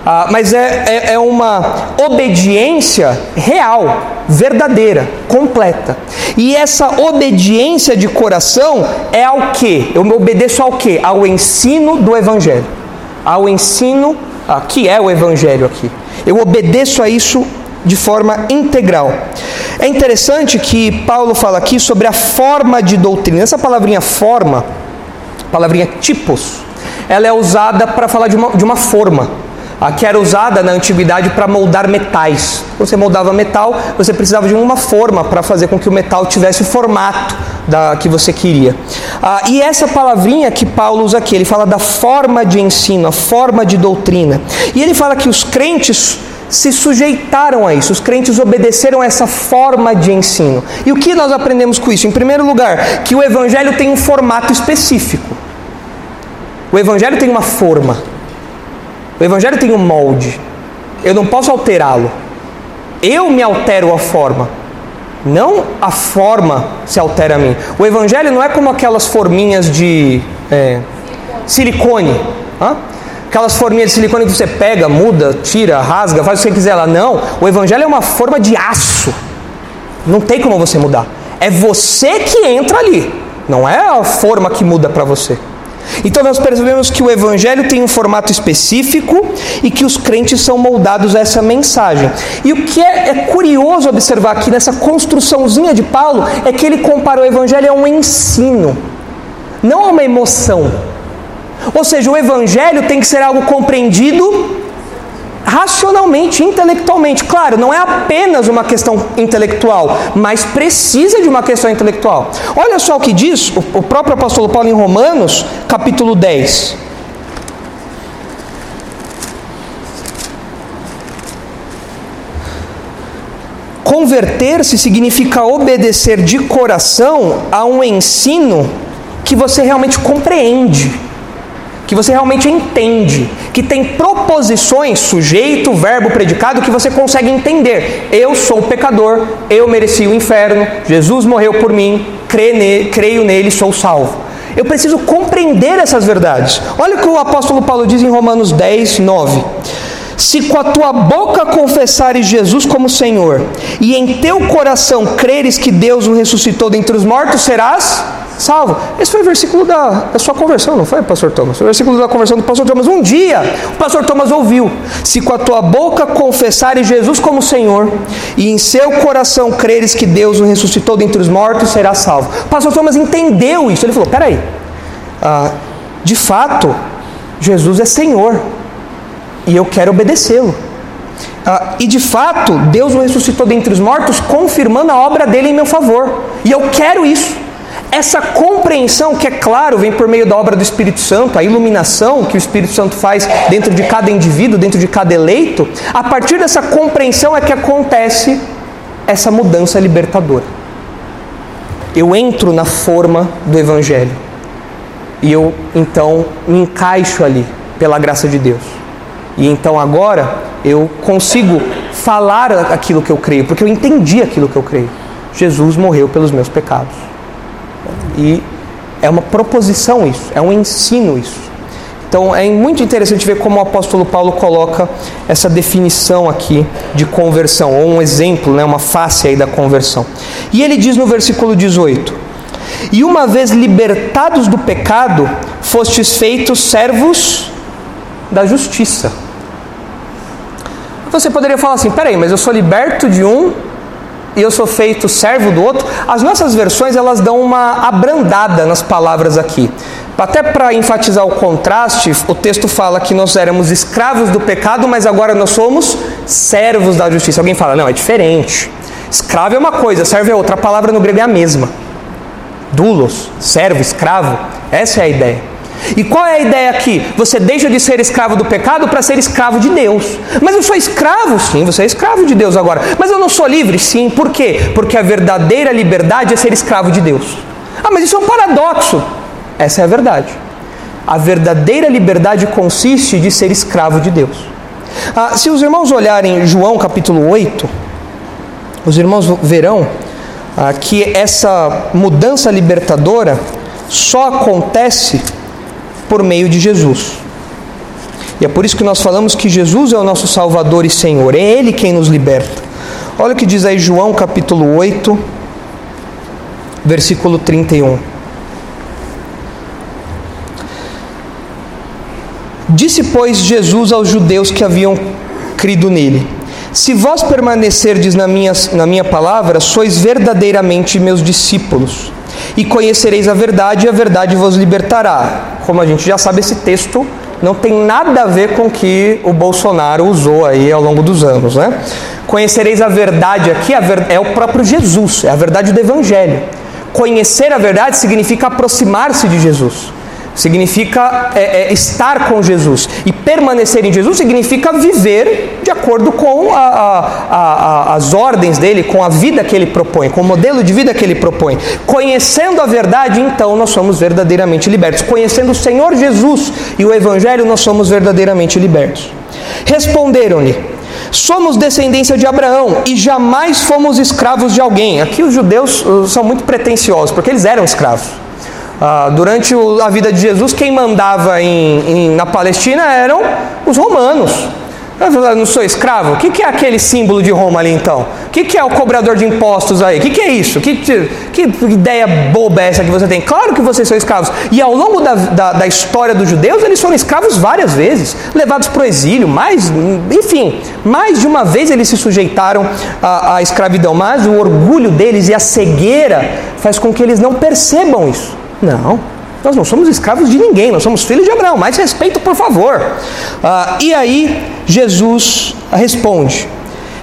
Ah, mas é, é, é, uma obediência real, verdadeira, completa. E essa obediência de coração é ao que? Eu me obedeço ao que? Ao ensino do Evangelho. Ao ensino ah, que é o Evangelho aqui. Eu obedeço a isso de forma integral. É interessante que Paulo fala aqui sobre a forma de doutrina. Essa palavrinha forma, palavrinha tipos, ela é usada para falar de uma, de uma forma. A que era usada na antiguidade para moldar metais. Você moldava metal, você precisava de uma forma para fazer com que o metal tivesse o formato da, que você queria. Ah, e essa palavrinha que Paulo usa aqui, ele fala da forma de ensino, a forma de doutrina. E ele fala que os crentes se sujeitaram a isso, os crentes obedeceram a essa forma de ensino. E o que nós aprendemos com isso? Em primeiro lugar, que o Evangelho tem um formato específico. O Evangelho tem uma forma. O Evangelho tem um molde. Eu não posso alterá-lo. Eu me altero a forma. Não a forma se altera a mim. O Evangelho não é como aquelas forminhas de é, silicone. Hã? Aquelas forminhas de silicone que você pega, muda, tira, rasga, faz o que você quiser lá. Não, o evangelho é uma forma de aço. Não tem como você mudar. É você que entra ali. Não é a forma que muda para você. Então nós percebemos que o Evangelho tem um formato específico e que os crentes são moldados a essa mensagem. E o que é, é curioso observar aqui nessa construçãozinha de Paulo é que ele compara o Evangelho a um ensino, não a uma emoção. Ou seja, o Evangelho tem que ser algo compreendido racionalmente, intelectualmente. Claro, não é apenas uma questão intelectual, mas precisa de uma questão intelectual. Olha só o que diz o próprio apóstolo Paulo em Romanos, capítulo 10. Converter-se significa obedecer de coração a um ensino que você realmente compreende que você realmente entende, que tem proposições, sujeito, verbo, predicado, que você consegue entender. Eu sou pecador, eu mereci o inferno, Jesus morreu por mim, creio nele, sou salvo. Eu preciso compreender essas verdades. Olha o que o apóstolo Paulo diz em Romanos 10, 9. Se com a tua boca confessares Jesus como Senhor, e em teu coração creres que Deus o ressuscitou dentre os mortos, serás salvo. Esse foi o versículo da, da sua conversão, não foi, pastor Thomas? Foi o versículo da conversão do pastor Thomas. Um dia, o pastor Thomas ouviu: Se com a tua boca confessares Jesus como Senhor, e em seu coração creres que Deus o ressuscitou dentre os mortos, será salvo. O pastor Thomas entendeu isso. Ele falou: Peraí, ah, de fato, Jesus é Senhor, e eu quero obedecê-lo. Ah, e de fato, Deus o ressuscitou dentre os mortos, confirmando a obra dele em meu favor. E eu quero isso. Essa compreensão, que é claro, vem por meio da obra do Espírito Santo, a iluminação que o Espírito Santo faz dentro de cada indivíduo, dentro de cada eleito, a partir dessa compreensão é que acontece essa mudança libertadora. Eu entro na forma do Evangelho e eu então me encaixo ali pela graça de Deus. E então agora eu consigo falar aquilo que eu creio, porque eu entendi aquilo que eu creio. Jesus morreu pelos meus pecados. E é uma proposição isso, é um ensino isso. Então é muito interessante ver como o apóstolo Paulo coloca essa definição aqui de conversão, ou um exemplo, né, uma face aí da conversão. E ele diz no versículo 18: E uma vez libertados do pecado, fostes feitos servos da justiça. Você poderia falar assim: peraí, mas eu sou liberto de um e eu sou feito servo do outro. As nossas versões elas dão uma abrandada nas palavras aqui. Até para enfatizar o contraste, o texto fala que nós éramos escravos do pecado, mas agora nós somos servos da justiça. Alguém fala, não, é diferente. Escravo é uma coisa, servo é outra. A palavra no grego é a mesma. Dulos, servo, escravo. Essa é a ideia. E qual é a ideia aqui? Você deixa de ser escravo do pecado para ser escravo de Deus. Mas eu sou escravo? Sim, você é escravo de Deus agora. Mas eu não sou livre? Sim, por quê? Porque a verdadeira liberdade é ser escravo de Deus. Ah, mas isso é um paradoxo. Essa é a verdade. A verdadeira liberdade consiste de ser escravo de Deus. Ah, se os irmãos olharem João capítulo 8, os irmãos verão ah, que essa mudança libertadora só acontece por meio de Jesus. E é por isso que nós falamos que Jesus é o nosso Salvador e Senhor, é Ele quem nos liberta. Olha o que diz aí João capítulo 8, versículo 31. Disse, pois, Jesus aos judeus que haviam crido nele: Se vós permanecerdes na minha, na minha palavra, sois verdadeiramente meus discípulos e conhecereis a verdade, e a verdade vos libertará. Como a gente já sabe, esse texto não tem nada a ver com o que o Bolsonaro usou aí ao longo dos anos, né? Conhecereis a verdade aqui é o próprio Jesus, é a verdade do Evangelho. Conhecer a verdade significa aproximar-se de Jesus significa é, é, estar com Jesus. E permanecer em Jesus significa viver de acordo com a, a, a, as ordens dele, com a vida que ele propõe, com o modelo de vida que ele propõe. Conhecendo a verdade, então nós somos verdadeiramente libertos. Conhecendo o Senhor Jesus e o Evangelho, nós somos verdadeiramente libertos. Responderam-lhe. Somos descendência de Abraão e jamais fomos escravos de alguém. Aqui os judeus uh, são muito pretensiosos, porque eles eram escravos. Ah, durante a vida de Jesus, quem mandava em, em, na Palestina eram os romanos. Eu não sou escravo? O que é aquele símbolo de Roma ali então? O que é o cobrador de impostos aí? O que é isso? Que, que ideia boba é essa que você tem? Claro que vocês são escravos. E ao longo da, da, da história dos judeus, eles foram escravos várias vezes, levados para o exílio, mais, enfim, mais de uma vez eles se sujeitaram à, à escravidão. Mas o orgulho deles e a cegueira faz com que eles não percebam isso. Não. Nós não somos escravos de ninguém, nós somos filhos de Abraão. Mais respeito, por favor. Ah, e aí, Jesus responde: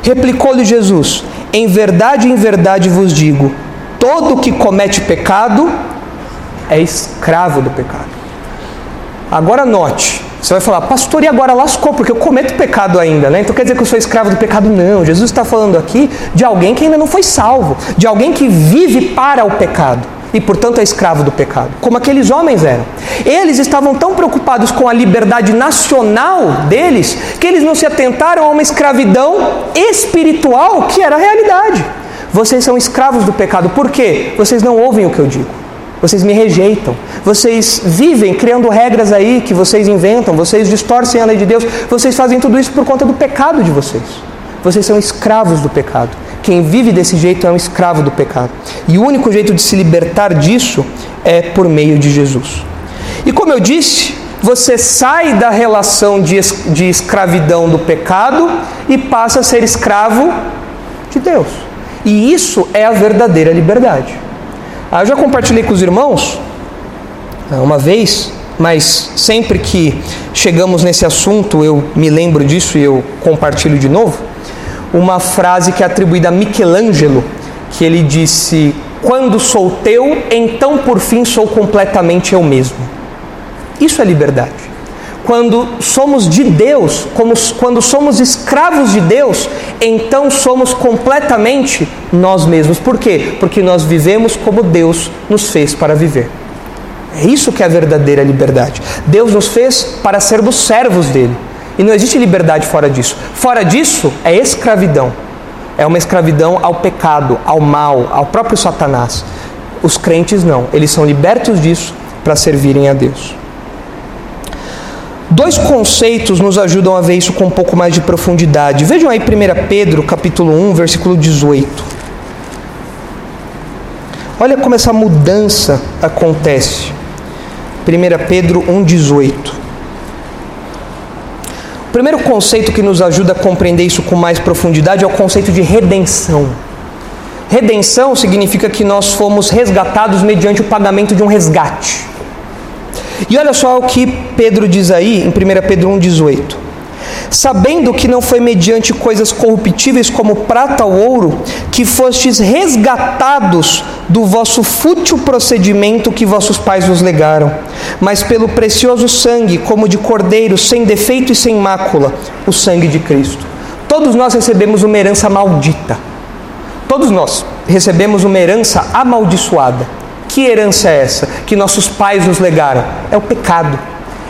Replicou-lhe Jesus: Em verdade, em verdade vos digo: todo que comete pecado é escravo do pecado. Agora note, você vai falar, pastor, e agora lascou, porque eu cometo pecado ainda, né? Então quer dizer que eu sou escravo do pecado? Não, Jesus está falando aqui de alguém que ainda não foi salvo, de alguém que vive para o pecado e, portanto, é escravo do pecado, como aqueles homens eram. Eles estavam tão preocupados com a liberdade nacional deles que eles não se atentaram a uma escravidão espiritual que era a realidade. Vocês são escravos do pecado, por quê? Vocês não ouvem o que eu digo. Vocês me rejeitam. Vocês vivem criando regras aí que vocês inventam. Vocês distorcem a lei de Deus. Vocês fazem tudo isso por conta do pecado de vocês. Vocês são escravos do pecado. Quem vive desse jeito é um escravo do pecado. E o único jeito de se libertar disso é por meio de Jesus. E como eu disse, você sai da relação de, de escravidão do pecado e passa a ser escravo de Deus. E isso é a verdadeira liberdade. Ah, eu já compartilhei com os irmãos ah, uma vez, mas sempre que chegamos nesse assunto eu me lembro disso e eu compartilho de novo uma frase que é atribuída a Michelangelo, que ele disse: Quando sou teu, então por fim sou completamente eu mesmo. Isso é liberdade. Quando somos de Deus, como, quando somos escravos de Deus, então somos completamente nós mesmos. Por quê? Porque nós vivemos como Deus nos fez para viver. É isso que é a verdadeira liberdade. Deus nos fez para sermos servos dele. E não existe liberdade fora disso. Fora disso é escravidão. É uma escravidão ao pecado, ao mal, ao próprio Satanás. Os crentes não, eles são libertos disso para servirem a Deus. Dois conceitos nos ajudam a ver isso com um pouco mais de profundidade. Vejam aí 1 Pedro, capítulo 1, versículo 18. Olha como essa mudança acontece. 1 Pedro 1, 18. O primeiro conceito que nos ajuda a compreender isso com mais profundidade é o conceito de redenção. Redenção significa que nós fomos resgatados mediante o pagamento de um resgate. E olha só o que Pedro diz aí em 1 Pedro 1,18 sabendo que não foi mediante coisas corruptíveis como prata ou ouro que fostes resgatados do vosso fútil procedimento que vossos pais vos legaram, mas pelo precioso sangue, como de cordeiro, sem defeito e sem mácula, o sangue de Cristo. Todos nós recebemos uma herança maldita. Todos nós recebemos uma herança amaldiçoada. Que herança é essa que nossos pais nos legaram? É o pecado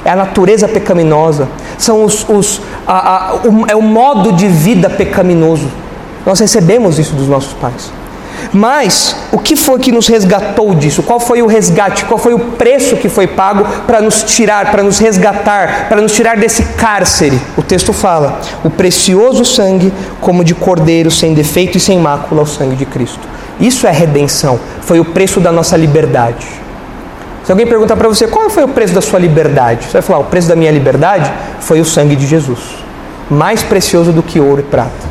é a natureza pecaminosa, são os, os a, a, o, é o modo de vida pecaminoso. Nós recebemos isso dos nossos pais. Mas o que foi que nos resgatou disso? Qual foi o resgate? Qual foi o preço que foi pago para nos tirar, para nos resgatar, para nos tirar desse cárcere? O texto fala: o precioso sangue, como de cordeiro, sem defeito e sem mácula, o sangue de Cristo. Isso é redenção, foi o preço da nossa liberdade. Se alguém perguntar para você qual foi o preço da sua liberdade, você vai falar: o preço da minha liberdade foi o sangue de Jesus, mais precioso do que ouro e prata.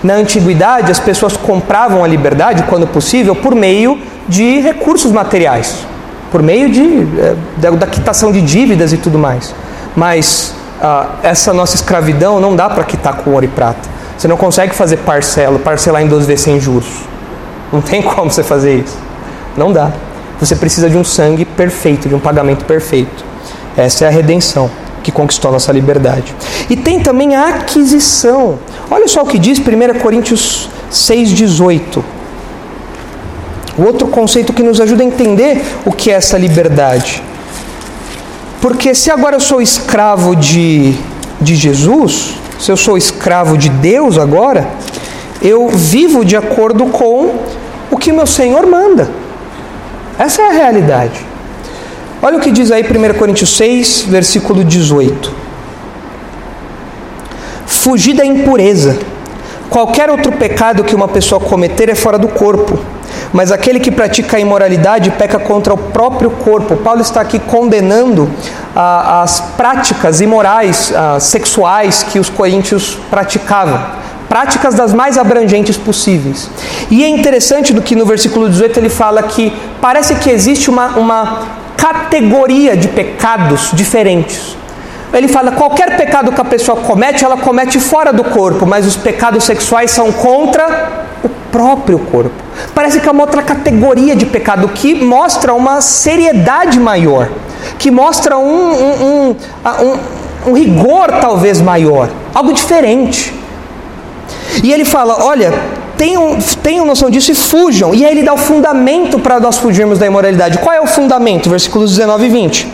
Na antiguidade, as pessoas compravam a liberdade, quando possível, por meio de recursos materiais, por meio de, eh, da, da quitação de dívidas e tudo mais. Mas ah, essa nossa escravidão não dá para quitar com ouro e prata. Você não consegue fazer parcela, parcelar em 12 vezes sem juros. Não tem como você fazer isso. Não dá. Você precisa de um sangue perfeito, de um pagamento perfeito. Essa é a redenção que conquistou a nossa liberdade. E tem também a aquisição. Olha só o que diz 1 Coríntios 6,18. O outro conceito que nos ajuda a entender o que é essa liberdade. Porque se agora eu sou escravo de, de Jesus, se eu sou escravo de Deus agora, eu vivo de acordo com o que meu Senhor manda. Essa é a realidade. Olha o que diz aí 1 Coríntios 6, versículo 18. fugir da impureza. Qualquer outro pecado que uma pessoa cometer é fora do corpo, mas aquele que pratica a imoralidade peca contra o próprio corpo. Paulo está aqui condenando ah, as práticas imorais, ah, sexuais que os coríntios praticavam. Práticas das mais abrangentes possíveis. E é interessante do que no versículo 18 ele fala que parece que existe uma, uma categoria de pecados diferentes. Ele fala: qualquer pecado que a pessoa comete, ela comete fora do corpo, mas os pecados sexuais são contra o próprio corpo. Parece que é uma outra categoria de pecado que mostra uma seriedade maior, que mostra um, um, um, um, um rigor talvez maior, algo diferente. E ele fala: olha, tenham, tenham noção disso e fujam. E aí ele dá o fundamento para nós fugirmos da imoralidade. Qual é o fundamento? Versículos 19 e 20.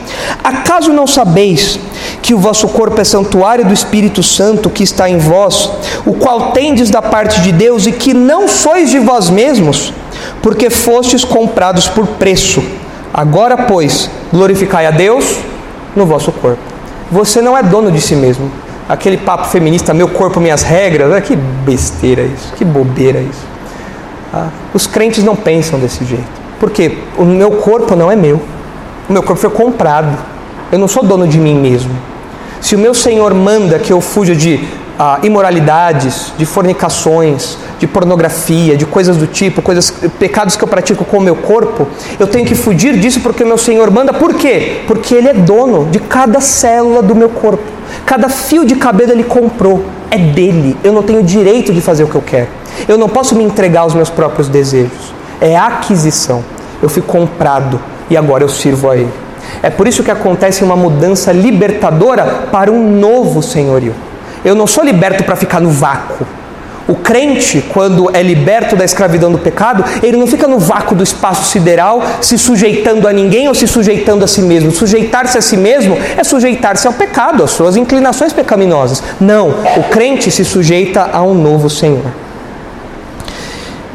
Acaso não sabeis que o vosso corpo é santuário do Espírito Santo que está em vós, o qual tendes da parte de Deus e que não sois de vós mesmos, porque fostes comprados por preço. Agora, pois, glorificai a Deus no vosso corpo. Você não é dono de si mesmo aquele papo feminista, meu corpo, minhas regras, ah, que besteira isso, que bobeira isso. Ah, os crentes não pensam desse jeito. Porque o meu corpo não é meu. O meu corpo foi comprado. Eu não sou dono de mim mesmo. Se o meu Senhor manda que eu fuja de ah, imoralidades, de fornicações, de pornografia, de coisas do tipo, coisas, pecados que eu pratico com o meu corpo, eu tenho que fugir disso porque o meu Senhor manda. Por quê? Porque Ele é dono de cada célula do meu corpo. Cada fio de cabelo ele comprou, é dele. Eu não tenho direito de fazer o que eu quero. Eu não posso me entregar aos meus próprios desejos. É aquisição. Eu fui comprado e agora eu sirvo a ele. É por isso que acontece uma mudança libertadora para um novo senhorio. Eu não sou liberto para ficar no vácuo. O crente, quando é liberto da escravidão do pecado, ele não fica no vácuo do espaço sideral, se sujeitando a ninguém ou se sujeitando a si mesmo. Sujeitar-se a si mesmo é sujeitar-se ao pecado, às suas inclinações pecaminosas. Não, o crente se sujeita a um novo Senhor.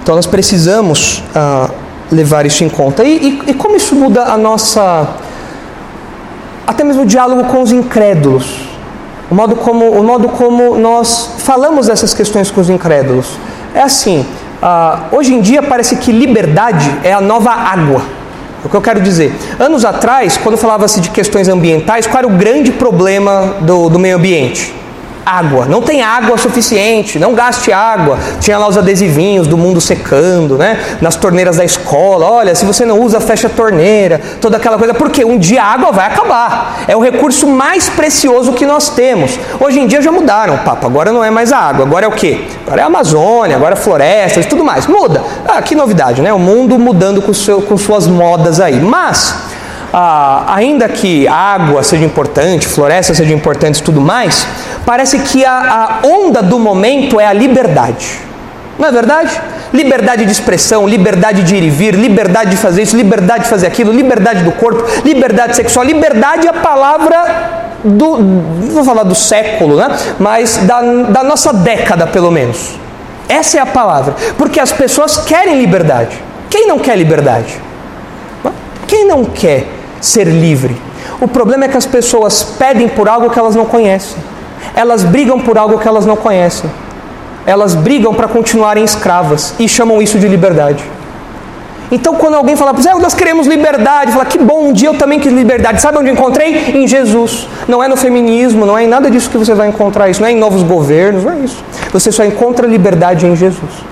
Então nós precisamos ah, levar isso em conta. E, e, e como isso muda a nossa. até mesmo o diálogo com os incrédulos? O modo como, o modo como nós falamos dessas questões com os incrédulos. É assim, uh, hoje em dia parece que liberdade é a nova água. É o que eu quero dizer. Anos atrás, quando falava-se de questões ambientais, qual era o grande problema do, do meio ambiente? Água. Não tem água suficiente, não gaste água. Tinha lá os adesivinhos do mundo secando, né? Nas torneiras da escola. Olha, se você não usa, fecha a torneira. Toda aquela coisa. Porque um dia a água vai acabar. É o recurso mais precioso que nós temos. Hoje em dia já mudaram, papo. Agora não é mais a água. Agora é o quê? Agora é a Amazônia, agora é florestas, tudo mais. Muda. Ah, que novidade, né? O mundo mudando com, seu, com suas modas aí. Mas ah, ainda que água seja importante, floresta seja importante tudo mais, parece que a, a onda do momento é a liberdade. Não é verdade? Liberdade de expressão, liberdade de ir e vir, liberdade de fazer isso, liberdade de fazer aquilo, liberdade do corpo, liberdade sexual. Liberdade é a palavra do, vou falar do século, né? mas da, da nossa década pelo menos. Essa é a palavra. Porque as pessoas querem liberdade. Quem não quer liberdade? Quem não quer ser livre? O problema é que as pessoas pedem por algo que elas não conhecem elas brigam por algo que elas não conhecem. Elas brigam para continuarem escravas e chamam isso de liberdade. Então, quando alguém fala, é, nós queremos liberdade, fala, que bom, um dia eu também quis liberdade. Sabe onde encontrei? Em Jesus. Não é no feminismo, não é em nada disso que você vai encontrar isso, não é em novos governos, não é isso. Você só encontra liberdade em Jesus.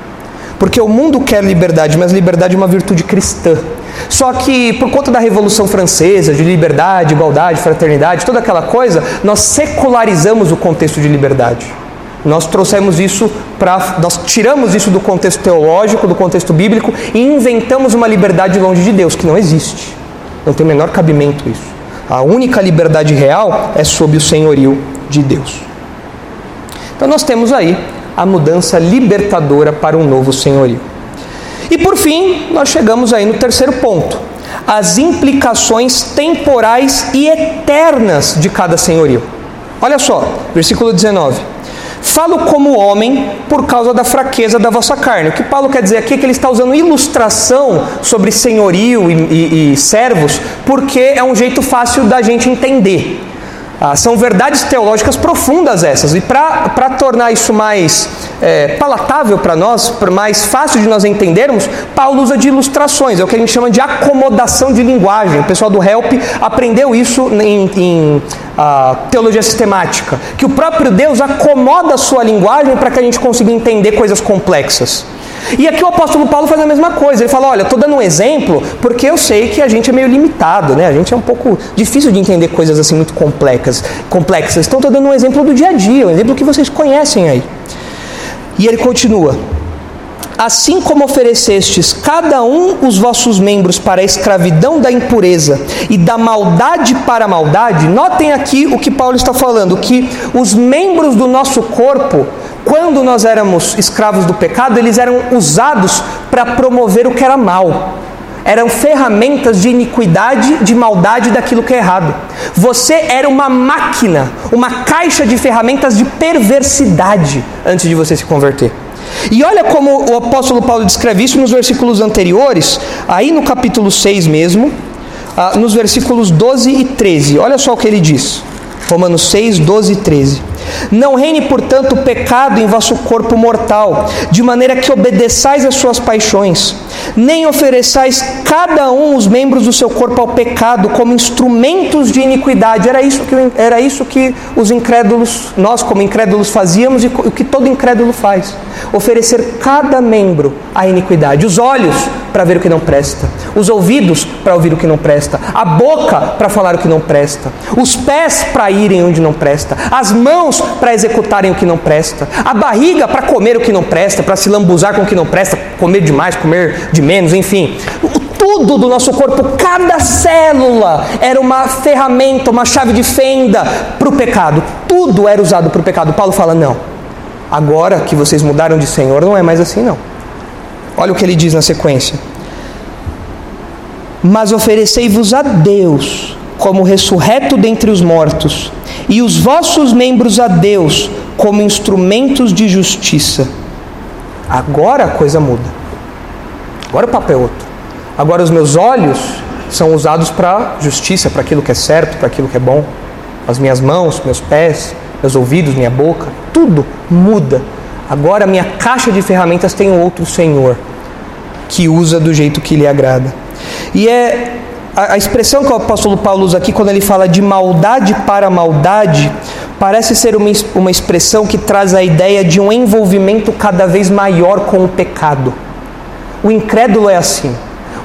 Porque o mundo quer liberdade, mas liberdade é uma virtude cristã. Só que por conta da Revolução Francesa, de liberdade, igualdade, fraternidade, toda aquela coisa, nós secularizamos o contexto de liberdade. Nós trouxemos isso para. Nós tiramos isso do contexto teológico, do contexto bíblico e inventamos uma liberdade longe de Deus, que não existe. Não tem o menor cabimento isso. A única liberdade real é sob o senhorio de Deus. Então nós temos aí a mudança libertadora para um novo senhorio. E por fim, nós chegamos aí no terceiro ponto: as implicações temporais e eternas de cada senhorio. Olha só, versículo 19. Falo como homem por causa da fraqueza da vossa carne. O que Paulo quer dizer aqui é que ele está usando ilustração sobre senhorio e, e, e servos, porque é um jeito fácil da gente entender. Ah, são verdades teológicas profundas essas. E para tornar isso mais é, palatável para nós, mais fácil de nós entendermos, Paulo usa de ilustrações. É o que a gente chama de acomodação de linguagem. O pessoal do Help aprendeu isso em, em ah, teologia sistemática. Que o próprio Deus acomoda a sua linguagem para que a gente consiga entender coisas complexas. E aqui o apóstolo Paulo faz a mesma coisa. Ele fala: Olha, estou dando um exemplo porque eu sei que a gente é meio limitado, né? A gente é um pouco difícil de entender coisas assim muito complexas. complexas. Então, estou dando um exemplo do dia a dia, um exemplo que vocês conhecem aí. E ele continua: Assim como oferecestes cada um os vossos membros para a escravidão da impureza e da maldade para a maldade, notem aqui o que Paulo está falando: que os membros do nosso corpo quando nós éramos escravos do pecado, eles eram usados para promover o que era mal. Eram ferramentas de iniquidade, de maldade daquilo que é errado. Você era uma máquina, uma caixa de ferramentas de perversidade antes de você se converter. E olha como o apóstolo Paulo descreve isso nos versículos anteriores, aí no capítulo 6 mesmo, ah, nos versículos 12 e 13. Olha só o que ele diz. Romanos 6, 12 e 13. Não reine, portanto, o pecado em vosso corpo mortal, de maneira que obedeçais às suas paixões, nem ofereçais cada um os membros do seu corpo ao pecado como instrumentos de iniquidade. Era isso que, era isso que os incrédulos, nós como incrédulos fazíamos e o que todo incrédulo faz. Oferecer cada membro à iniquidade. Os olhos para ver o que não presta, os ouvidos para ouvir o que não presta, a boca para falar o que não presta, os pés para irem onde não presta, as mãos para executarem o que não presta, a barriga para comer o que não presta, para se lambuzar com o que não presta, comer demais, comer de menos, enfim. Tudo do nosso corpo, cada célula era uma ferramenta, uma chave de fenda para o pecado. Tudo era usado para o pecado. Paulo fala: não, agora que vocês mudaram de Senhor, não é mais assim, não. Olha o que ele diz na sequência. Mas oferecei-vos a Deus como ressurreto dentre os mortos, e os vossos membros a Deus como instrumentos de justiça. Agora a coisa muda. Agora o papo é outro. Agora os meus olhos são usados para justiça, para aquilo que é certo, para aquilo que é bom. As minhas mãos, meus pés, meus ouvidos, minha boca, tudo muda. Agora minha caixa de ferramentas tem outro Senhor que usa do jeito que lhe agrada. E é a, a expressão que o apóstolo Paulo usa aqui, quando ele fala de maldade para maldade, parece ser uma, uma expressão que traz a ideia de um envolvimento cada vez maior com o pecado. O incrédulo é assim.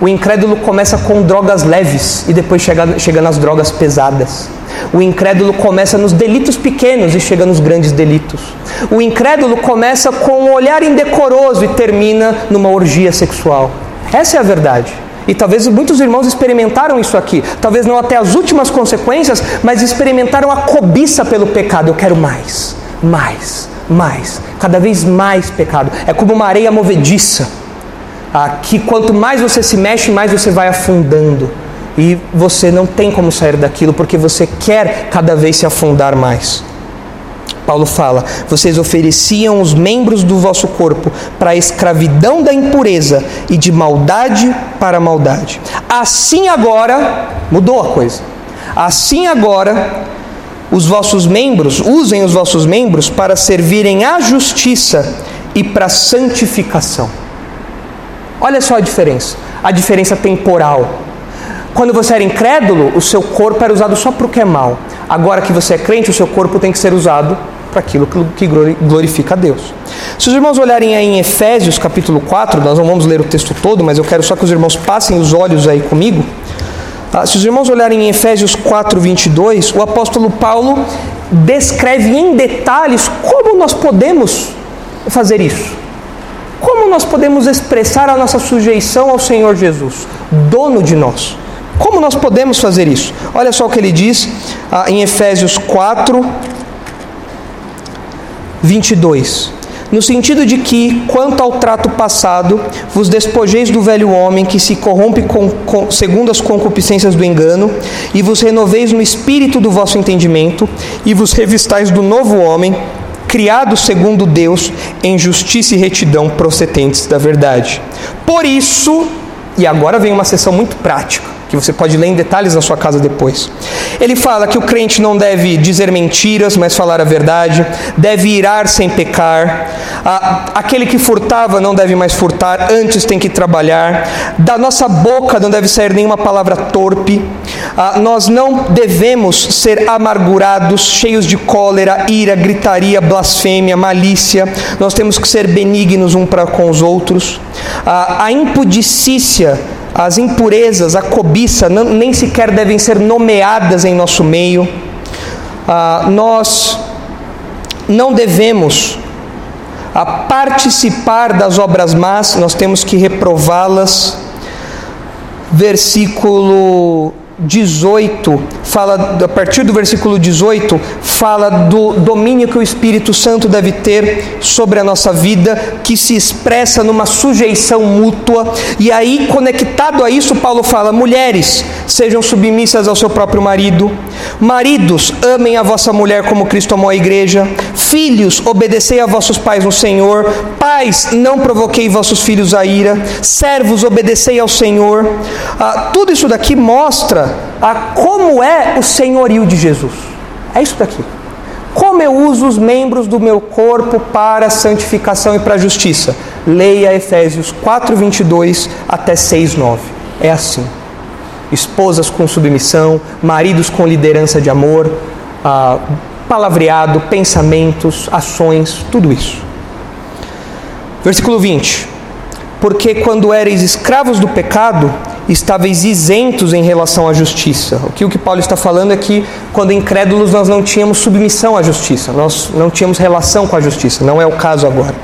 O incrédulo começa com drogas leves e depois chega, chega nas drogas pesadas. O incrédulo começa nos delitos pequenos e chega nos grandes delitos. O incrédulo começa com um olhar indecoroso e termina numa orgia sexual. Essa é a verdade. E talvez muitos irmãos experimentaram isso aqui. Talvez não até as últimas consequências, mas experimentaram a cobiça pelo pecado. Eu quero mais, mais, mais. Cada vez mais pecado. É como uma areia movediça. Que quanto mais você se mexe, mais você vai afundando. E você não tem como sair daquilo porque você quer cada vez se afundar mais. Paulo fala: vocês ofereciam os membros do vosso corpo para a escravidão da impureza e de maldade para maldade. Assim agora, mudou a coisa. Assim agora, os vossos membros, usem os vossos membros para servirem à justiça e para a santificação. Olha só a diferença, a diferença temporal. Quando você era incrédulo, o seu corpo era usado só para o que é mal. Agora que você é crente, o seu corpo tem que ser usado para aquilo que glorifica a Deus. Se os irmãos olharem aí em Efésios capítulo 4, nós não vamos ler o texto todo, mas eu quero só que os irmãos passem os olhos aí comigo. Tá? Se os irmãos olharem em Efésios 4, 22, o apóstolo Paulo descreve em detalhes como nós podemos fazer isso. Como nós podemos expressar a nossa sujeição ao Senhor Jesus, dono de nós. Como nós podemos fazer isso? Olha só o que ele diz ah, em Efésios 4, 22. No sentido de que, quanto ao trato passado, vos despojeis do velho homem que se corrompe com, com, segundo as concupiscências do engano, e vos renoveis no espírito do vosso entendimento, e vos revistais do novo homem, criado segundo Deus, em justiça e retidão procedentes da verdade. Por isso, e agora vem uma sessão muito prática que você pode ler em detalhes na sua casa depois. Ele fala que o crente não deve dizer mentiras, mas falar a verdade, deve irar sem pecar, aquele que furtava não deve mais furtar, antes tem que trabalhar, da nossa boca não deve sair nenhuma palavra torpe, nós não devemos ser amargurados, cheios de cólera, ira, gritaria, blasfêmia, malícia, nós temos que ser benignos um para com os outros, a impudicícia as impurezas, a cobiça, não, nem sequer devem ser nomeadas em nosso meio. Ah, nós não devemos a participar das obras más, nós temos que reprová-las. Versículo 18 fala a partir do versículo 18 fala do domínio que o Espírito Santo deve ter sobre a nossa vida, que se expressa numa sujeição mútua. E aí, conectado a isso, Paulo fala: mulheres, sejam submissas ao seu próprio marido. Maridos, amem a vossa mulher como Cristo amou a igreja. Filhos, obedecei a vossos pais no Senhor. Pais, não provoquei vossos filhos a ira. Servos, obedecei ao Senhor. Ah, tudo isso daqui mostra a como é o senhorio de Jesus. É isso daqui. Como eu uso os membros do meu corpo para santificação e para justiça? Leia Efésios 4, 22 até 6, 9. É assim. Esposas com submissão, maridos com liderança de amor, ah, palavreado, pensamentos, ações, tudo isso. Versículo 20. Porque quando eres escravos do pecado, estáveis isentos em relação à justiça. O que o que Paulo está falando é que quando incrédulos nós não tínhamos submissão à justiça, nós não tínhamos relação com a justiça, não é o caso agora.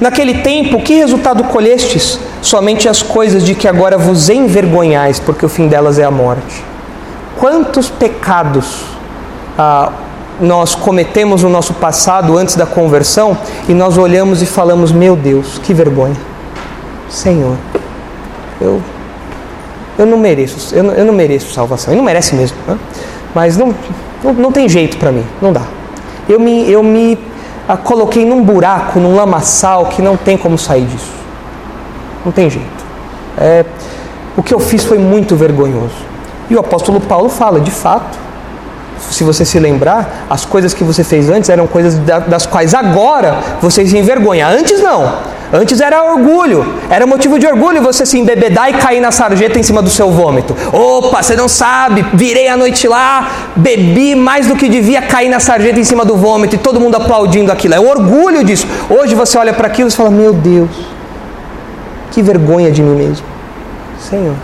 Naquele tempo, que resultado colhestes? Somente as coisas de que agora vos envergonhais, porque o fim delas é a morte. Quantos pecados ah, nós cometemos no nosso passado antes da conversão e nós olhamos e falamos: Meu Deus, que vergonha, Senhor, eu eu não mereço, eu não, eu não mereço salvação. Ele não merece mesmo. Né? Mas não, não, não, tem jeito para mim, não dá. Eu me, eu me ah, coloquei num buraco, num lamaçal que não tem como sair disso. Não tem jeito. É, o que eu fiz foi muito vergonhoso. E o apóstolo Paulo fala, de fato, se você se lembrar, as coisas que você fez antes eram coisas das quais agora você se envergonha. Antes não. Antes era orgulho, era motivo de orgulho você se embebedar e cair na sarjeta em cima do seu vômito. Opa, você não sabe, virei a noite lá, bebi mais do que devia, cair na sarjeta em cima do vômito e todo mundo aplaudindo aquilo. É orgulho disso. Hoje você olha para aquilo e fala: Meu Deus, que vergonha de mim mesmo. Senhor.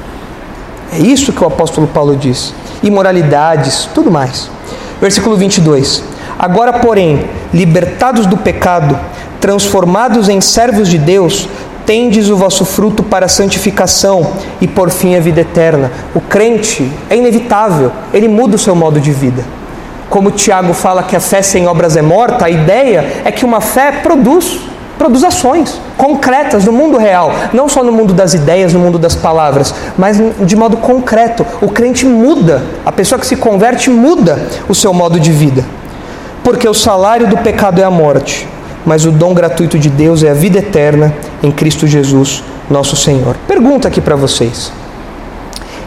É isso que o apóstolo Paulo diz. Imoralidades, tudo mais. Versículo 22. Agora, porém, libertados do pecado, transformados em servos de Deus, tendes o vosso fruto para a santificação e por fim a vida eterna. O crente é inevitável, ele muda o seu modo de vida. Como Tiago fala que a fé sem obras é morta, a ideia é que uma fé produz, produz ações concretas no mundo real, não só no mundo das ideias, no mundo das palavras, mas de modo concreto. O crente muda, a pessoa que se converte muda o seu modo de vida. Porque o salário do pecado é a morte, mas o dom gratuito de Deus é a vida eterna em Cristo Jesus, nosso Senhor. Pergunta aqui para vocês: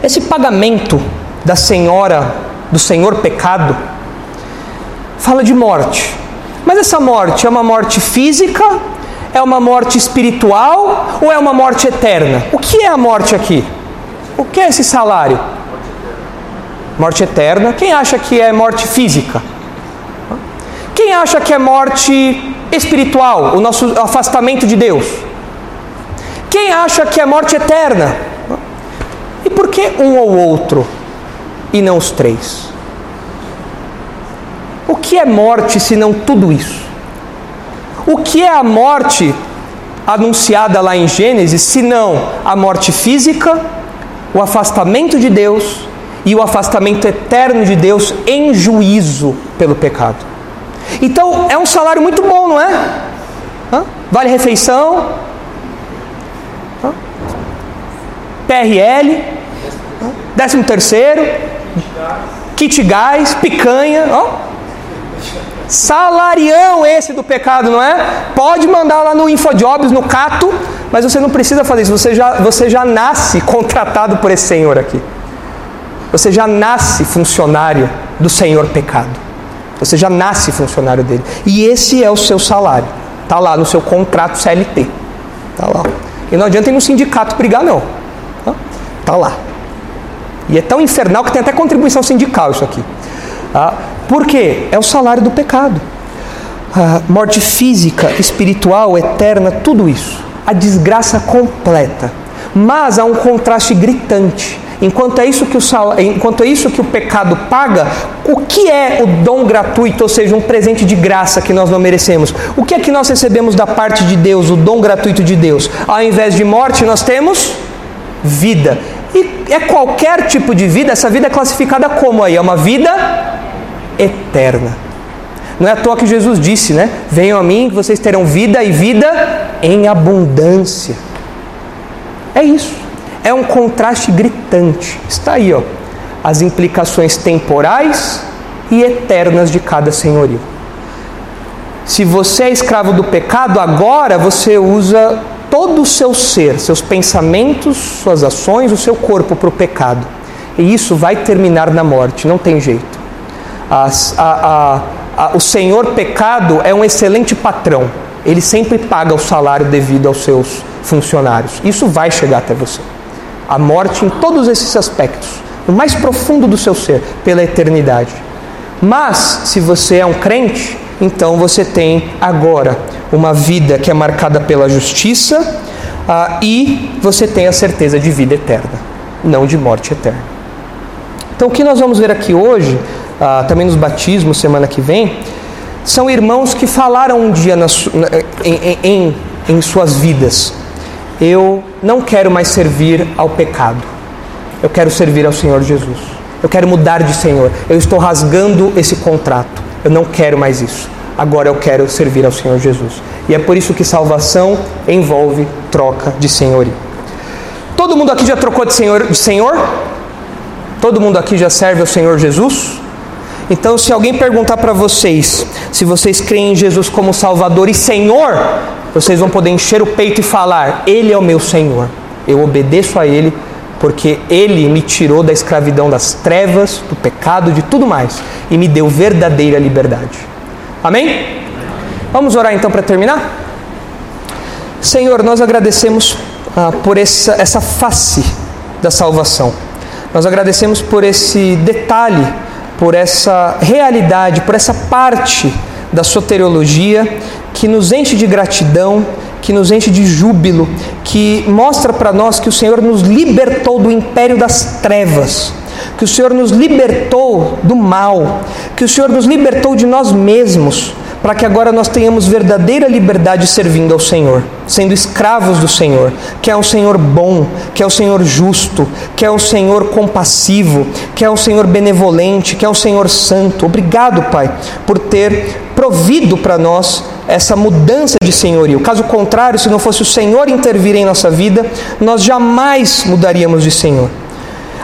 esse pagamento da senhora, do Senhor pecado, fala de morte, mas essa morte é uma morte física, é uma morte espiritual ou é uma morte eterna? O que é a morte aqui? O que é esse salário? Morte eterna. Quem acha que é morte física? Quem acha que é morte espiritual, o nosso afastamento de Deus? Quem acha que é morte eterna? E por que um ou outro e não os três? O que é morte se não tudo isso? O que é a morte anunciada lá em Gênesis, se não a morte física, o afastamento de Deus e o afastamento eterno de Deus em juízo pelo pecado? Então é um salário muito bom, não é? Hã? Vale refeição, Hã? PRL, Hã? décimo terceiro, kit gás, picanha, ó. Salarião esse do pecado, não é? Pode mandar lá no InfoJobs, no Cato, mas você não precisa fazer isso, você já, você já nasce contratado por esse senhor aqui. Você já nasce funcionário do Senhor pecado. Você já nasce funcionário dele. E esse é o seu salário. Está lá no seu contrato CLT. Está lá. E não adianta ir no sindicato brigar, não. Está lá. E é tão infernal que tem até contribuição sindical isso aqui. Ah, por quê? É o salário do pecado. Ah, morte física, espiritual, eterna, tudo isso. A desgraça completa. Mas há um contraste gritante. Enquanto é, isso que o sal... Enquanto é isso que o pecado paga, o que é o dom gratuito, ou seja, um presente de graça que nós não merecemos? O que é que nós recebemos da parte de Deus, o dom gratuito de Deus? Ao invés de morte, nós temos vida. E é qualquer tipo de vida, essa vida é classificada como aí? É uma vida eterna. Não é à toa que Jesus disse, né? Venham a mim que vocês terão vida e vida em abundância. É isso. É um contraste gritante. Está aí, ó. As implicações temporais e eternas de cada senhorio. Se você é escravo do pecado, agora você usa todo o seu ser, seus pensamentos, suas ações, o seu corpo para o pecado. E isso vai terminar na morte, não tem jeito. As, a, a, a, o senhor pecado é um excelente patrão, ele sempre paga o salário devido aos seus funcionários. Isso vai chegar até você. A morte em todos esses aspectos, no mais profundo do seu ser, pela eternidade. Mas, se você é um crente, então você tem agora uma vida que é marcada pela justiça ah, e você tem a certeza de vida eterna, não de morte eterna. Então, o que nós vamos ver aqui hoje, ah, também nos batismos, semana que vem, são irmãos que falaram um dia nas, em, em, em suas vidas: Eu não quero mais servir ao pecado, eu quero servir ao Senhor Jesus. Eu quero mudar de Senhor. Eu estou rasgando esse contrato. Eu não quero mais isso. Agora eu quero servir ao Senhor Jesus. E é por isso que salvação envolve troca de senhorio. Todo mundo aqui já trocou de senhor, de senhor? Todo mundo aqui já serve ao Senhor Jesus? Então, se alguém perguntar para vocês se vocês creem em Jesus como Salvador e Senhor, vocês vão poder encher o peito e falar: Ele é o meu Senhor. Eu obedeço a Ele porque Ele me tirou da escravidão das trevas, do pecado, de tudo mais e me deu verdadeira liberdade. Amém? Vamos orar então para terminar? Senhor, nós agradecemos ah, por essa, essa face da salvação. Nós agradecemos por esse detalhe, por essa realidade, por essa parte da soteriologia que nos enche de gratidão, que nos enche de júbilo, que mostra para nós que o Senhor nos libertou do império das trevas que o Senhor nos libertou do mal, que o Senhor nos libertou de nós mesmos, para que agora nós tenhamos verdadeira liberdade servindo ao Senhor, sendo escravos do Senhor, que é um Senhor bom, que é o Senhor justo, que é o Senhor compassivo, que é o Senhor benevolente, que é o Senhor santo. Obrigado, Pai, por ter provido para nós essa mudança de senhorio. Caso contrário, se não fosse o Senhor intervir em nossa vida, nós jamais mudaríamos de Senhor.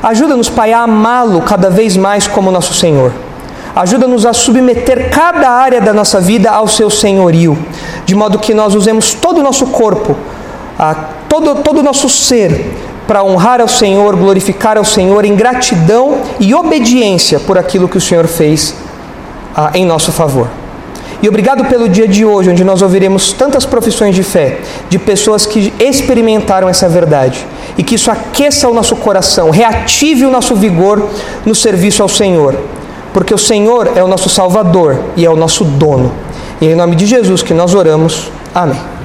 Ajuda-nos, Pai, a amá-lo cada vez mais como nosso Senhor. Ajuda-nos a submeter cada área da nossa vida ao seu senhorio, de modo que nós usemos todo o nosso corpo, todo, todo o nosso ser, para honrar ao Senhor, glorificar ao Senhor em gratidão e obediência por aquilo que o Senhor fez em nosso favor. E obrigado pelo dia de hoje, onde nós ouviremos tantas profissões de fé, de pessoas que experimentaram essa verdade, e que isso aqueça o nosso coração, reative o nosso vigor no serviço ao Senhor, porque o Senhor é o nosso Salvador e é o nosso dono. E é em nome de Jesus que nós oramos. Amém.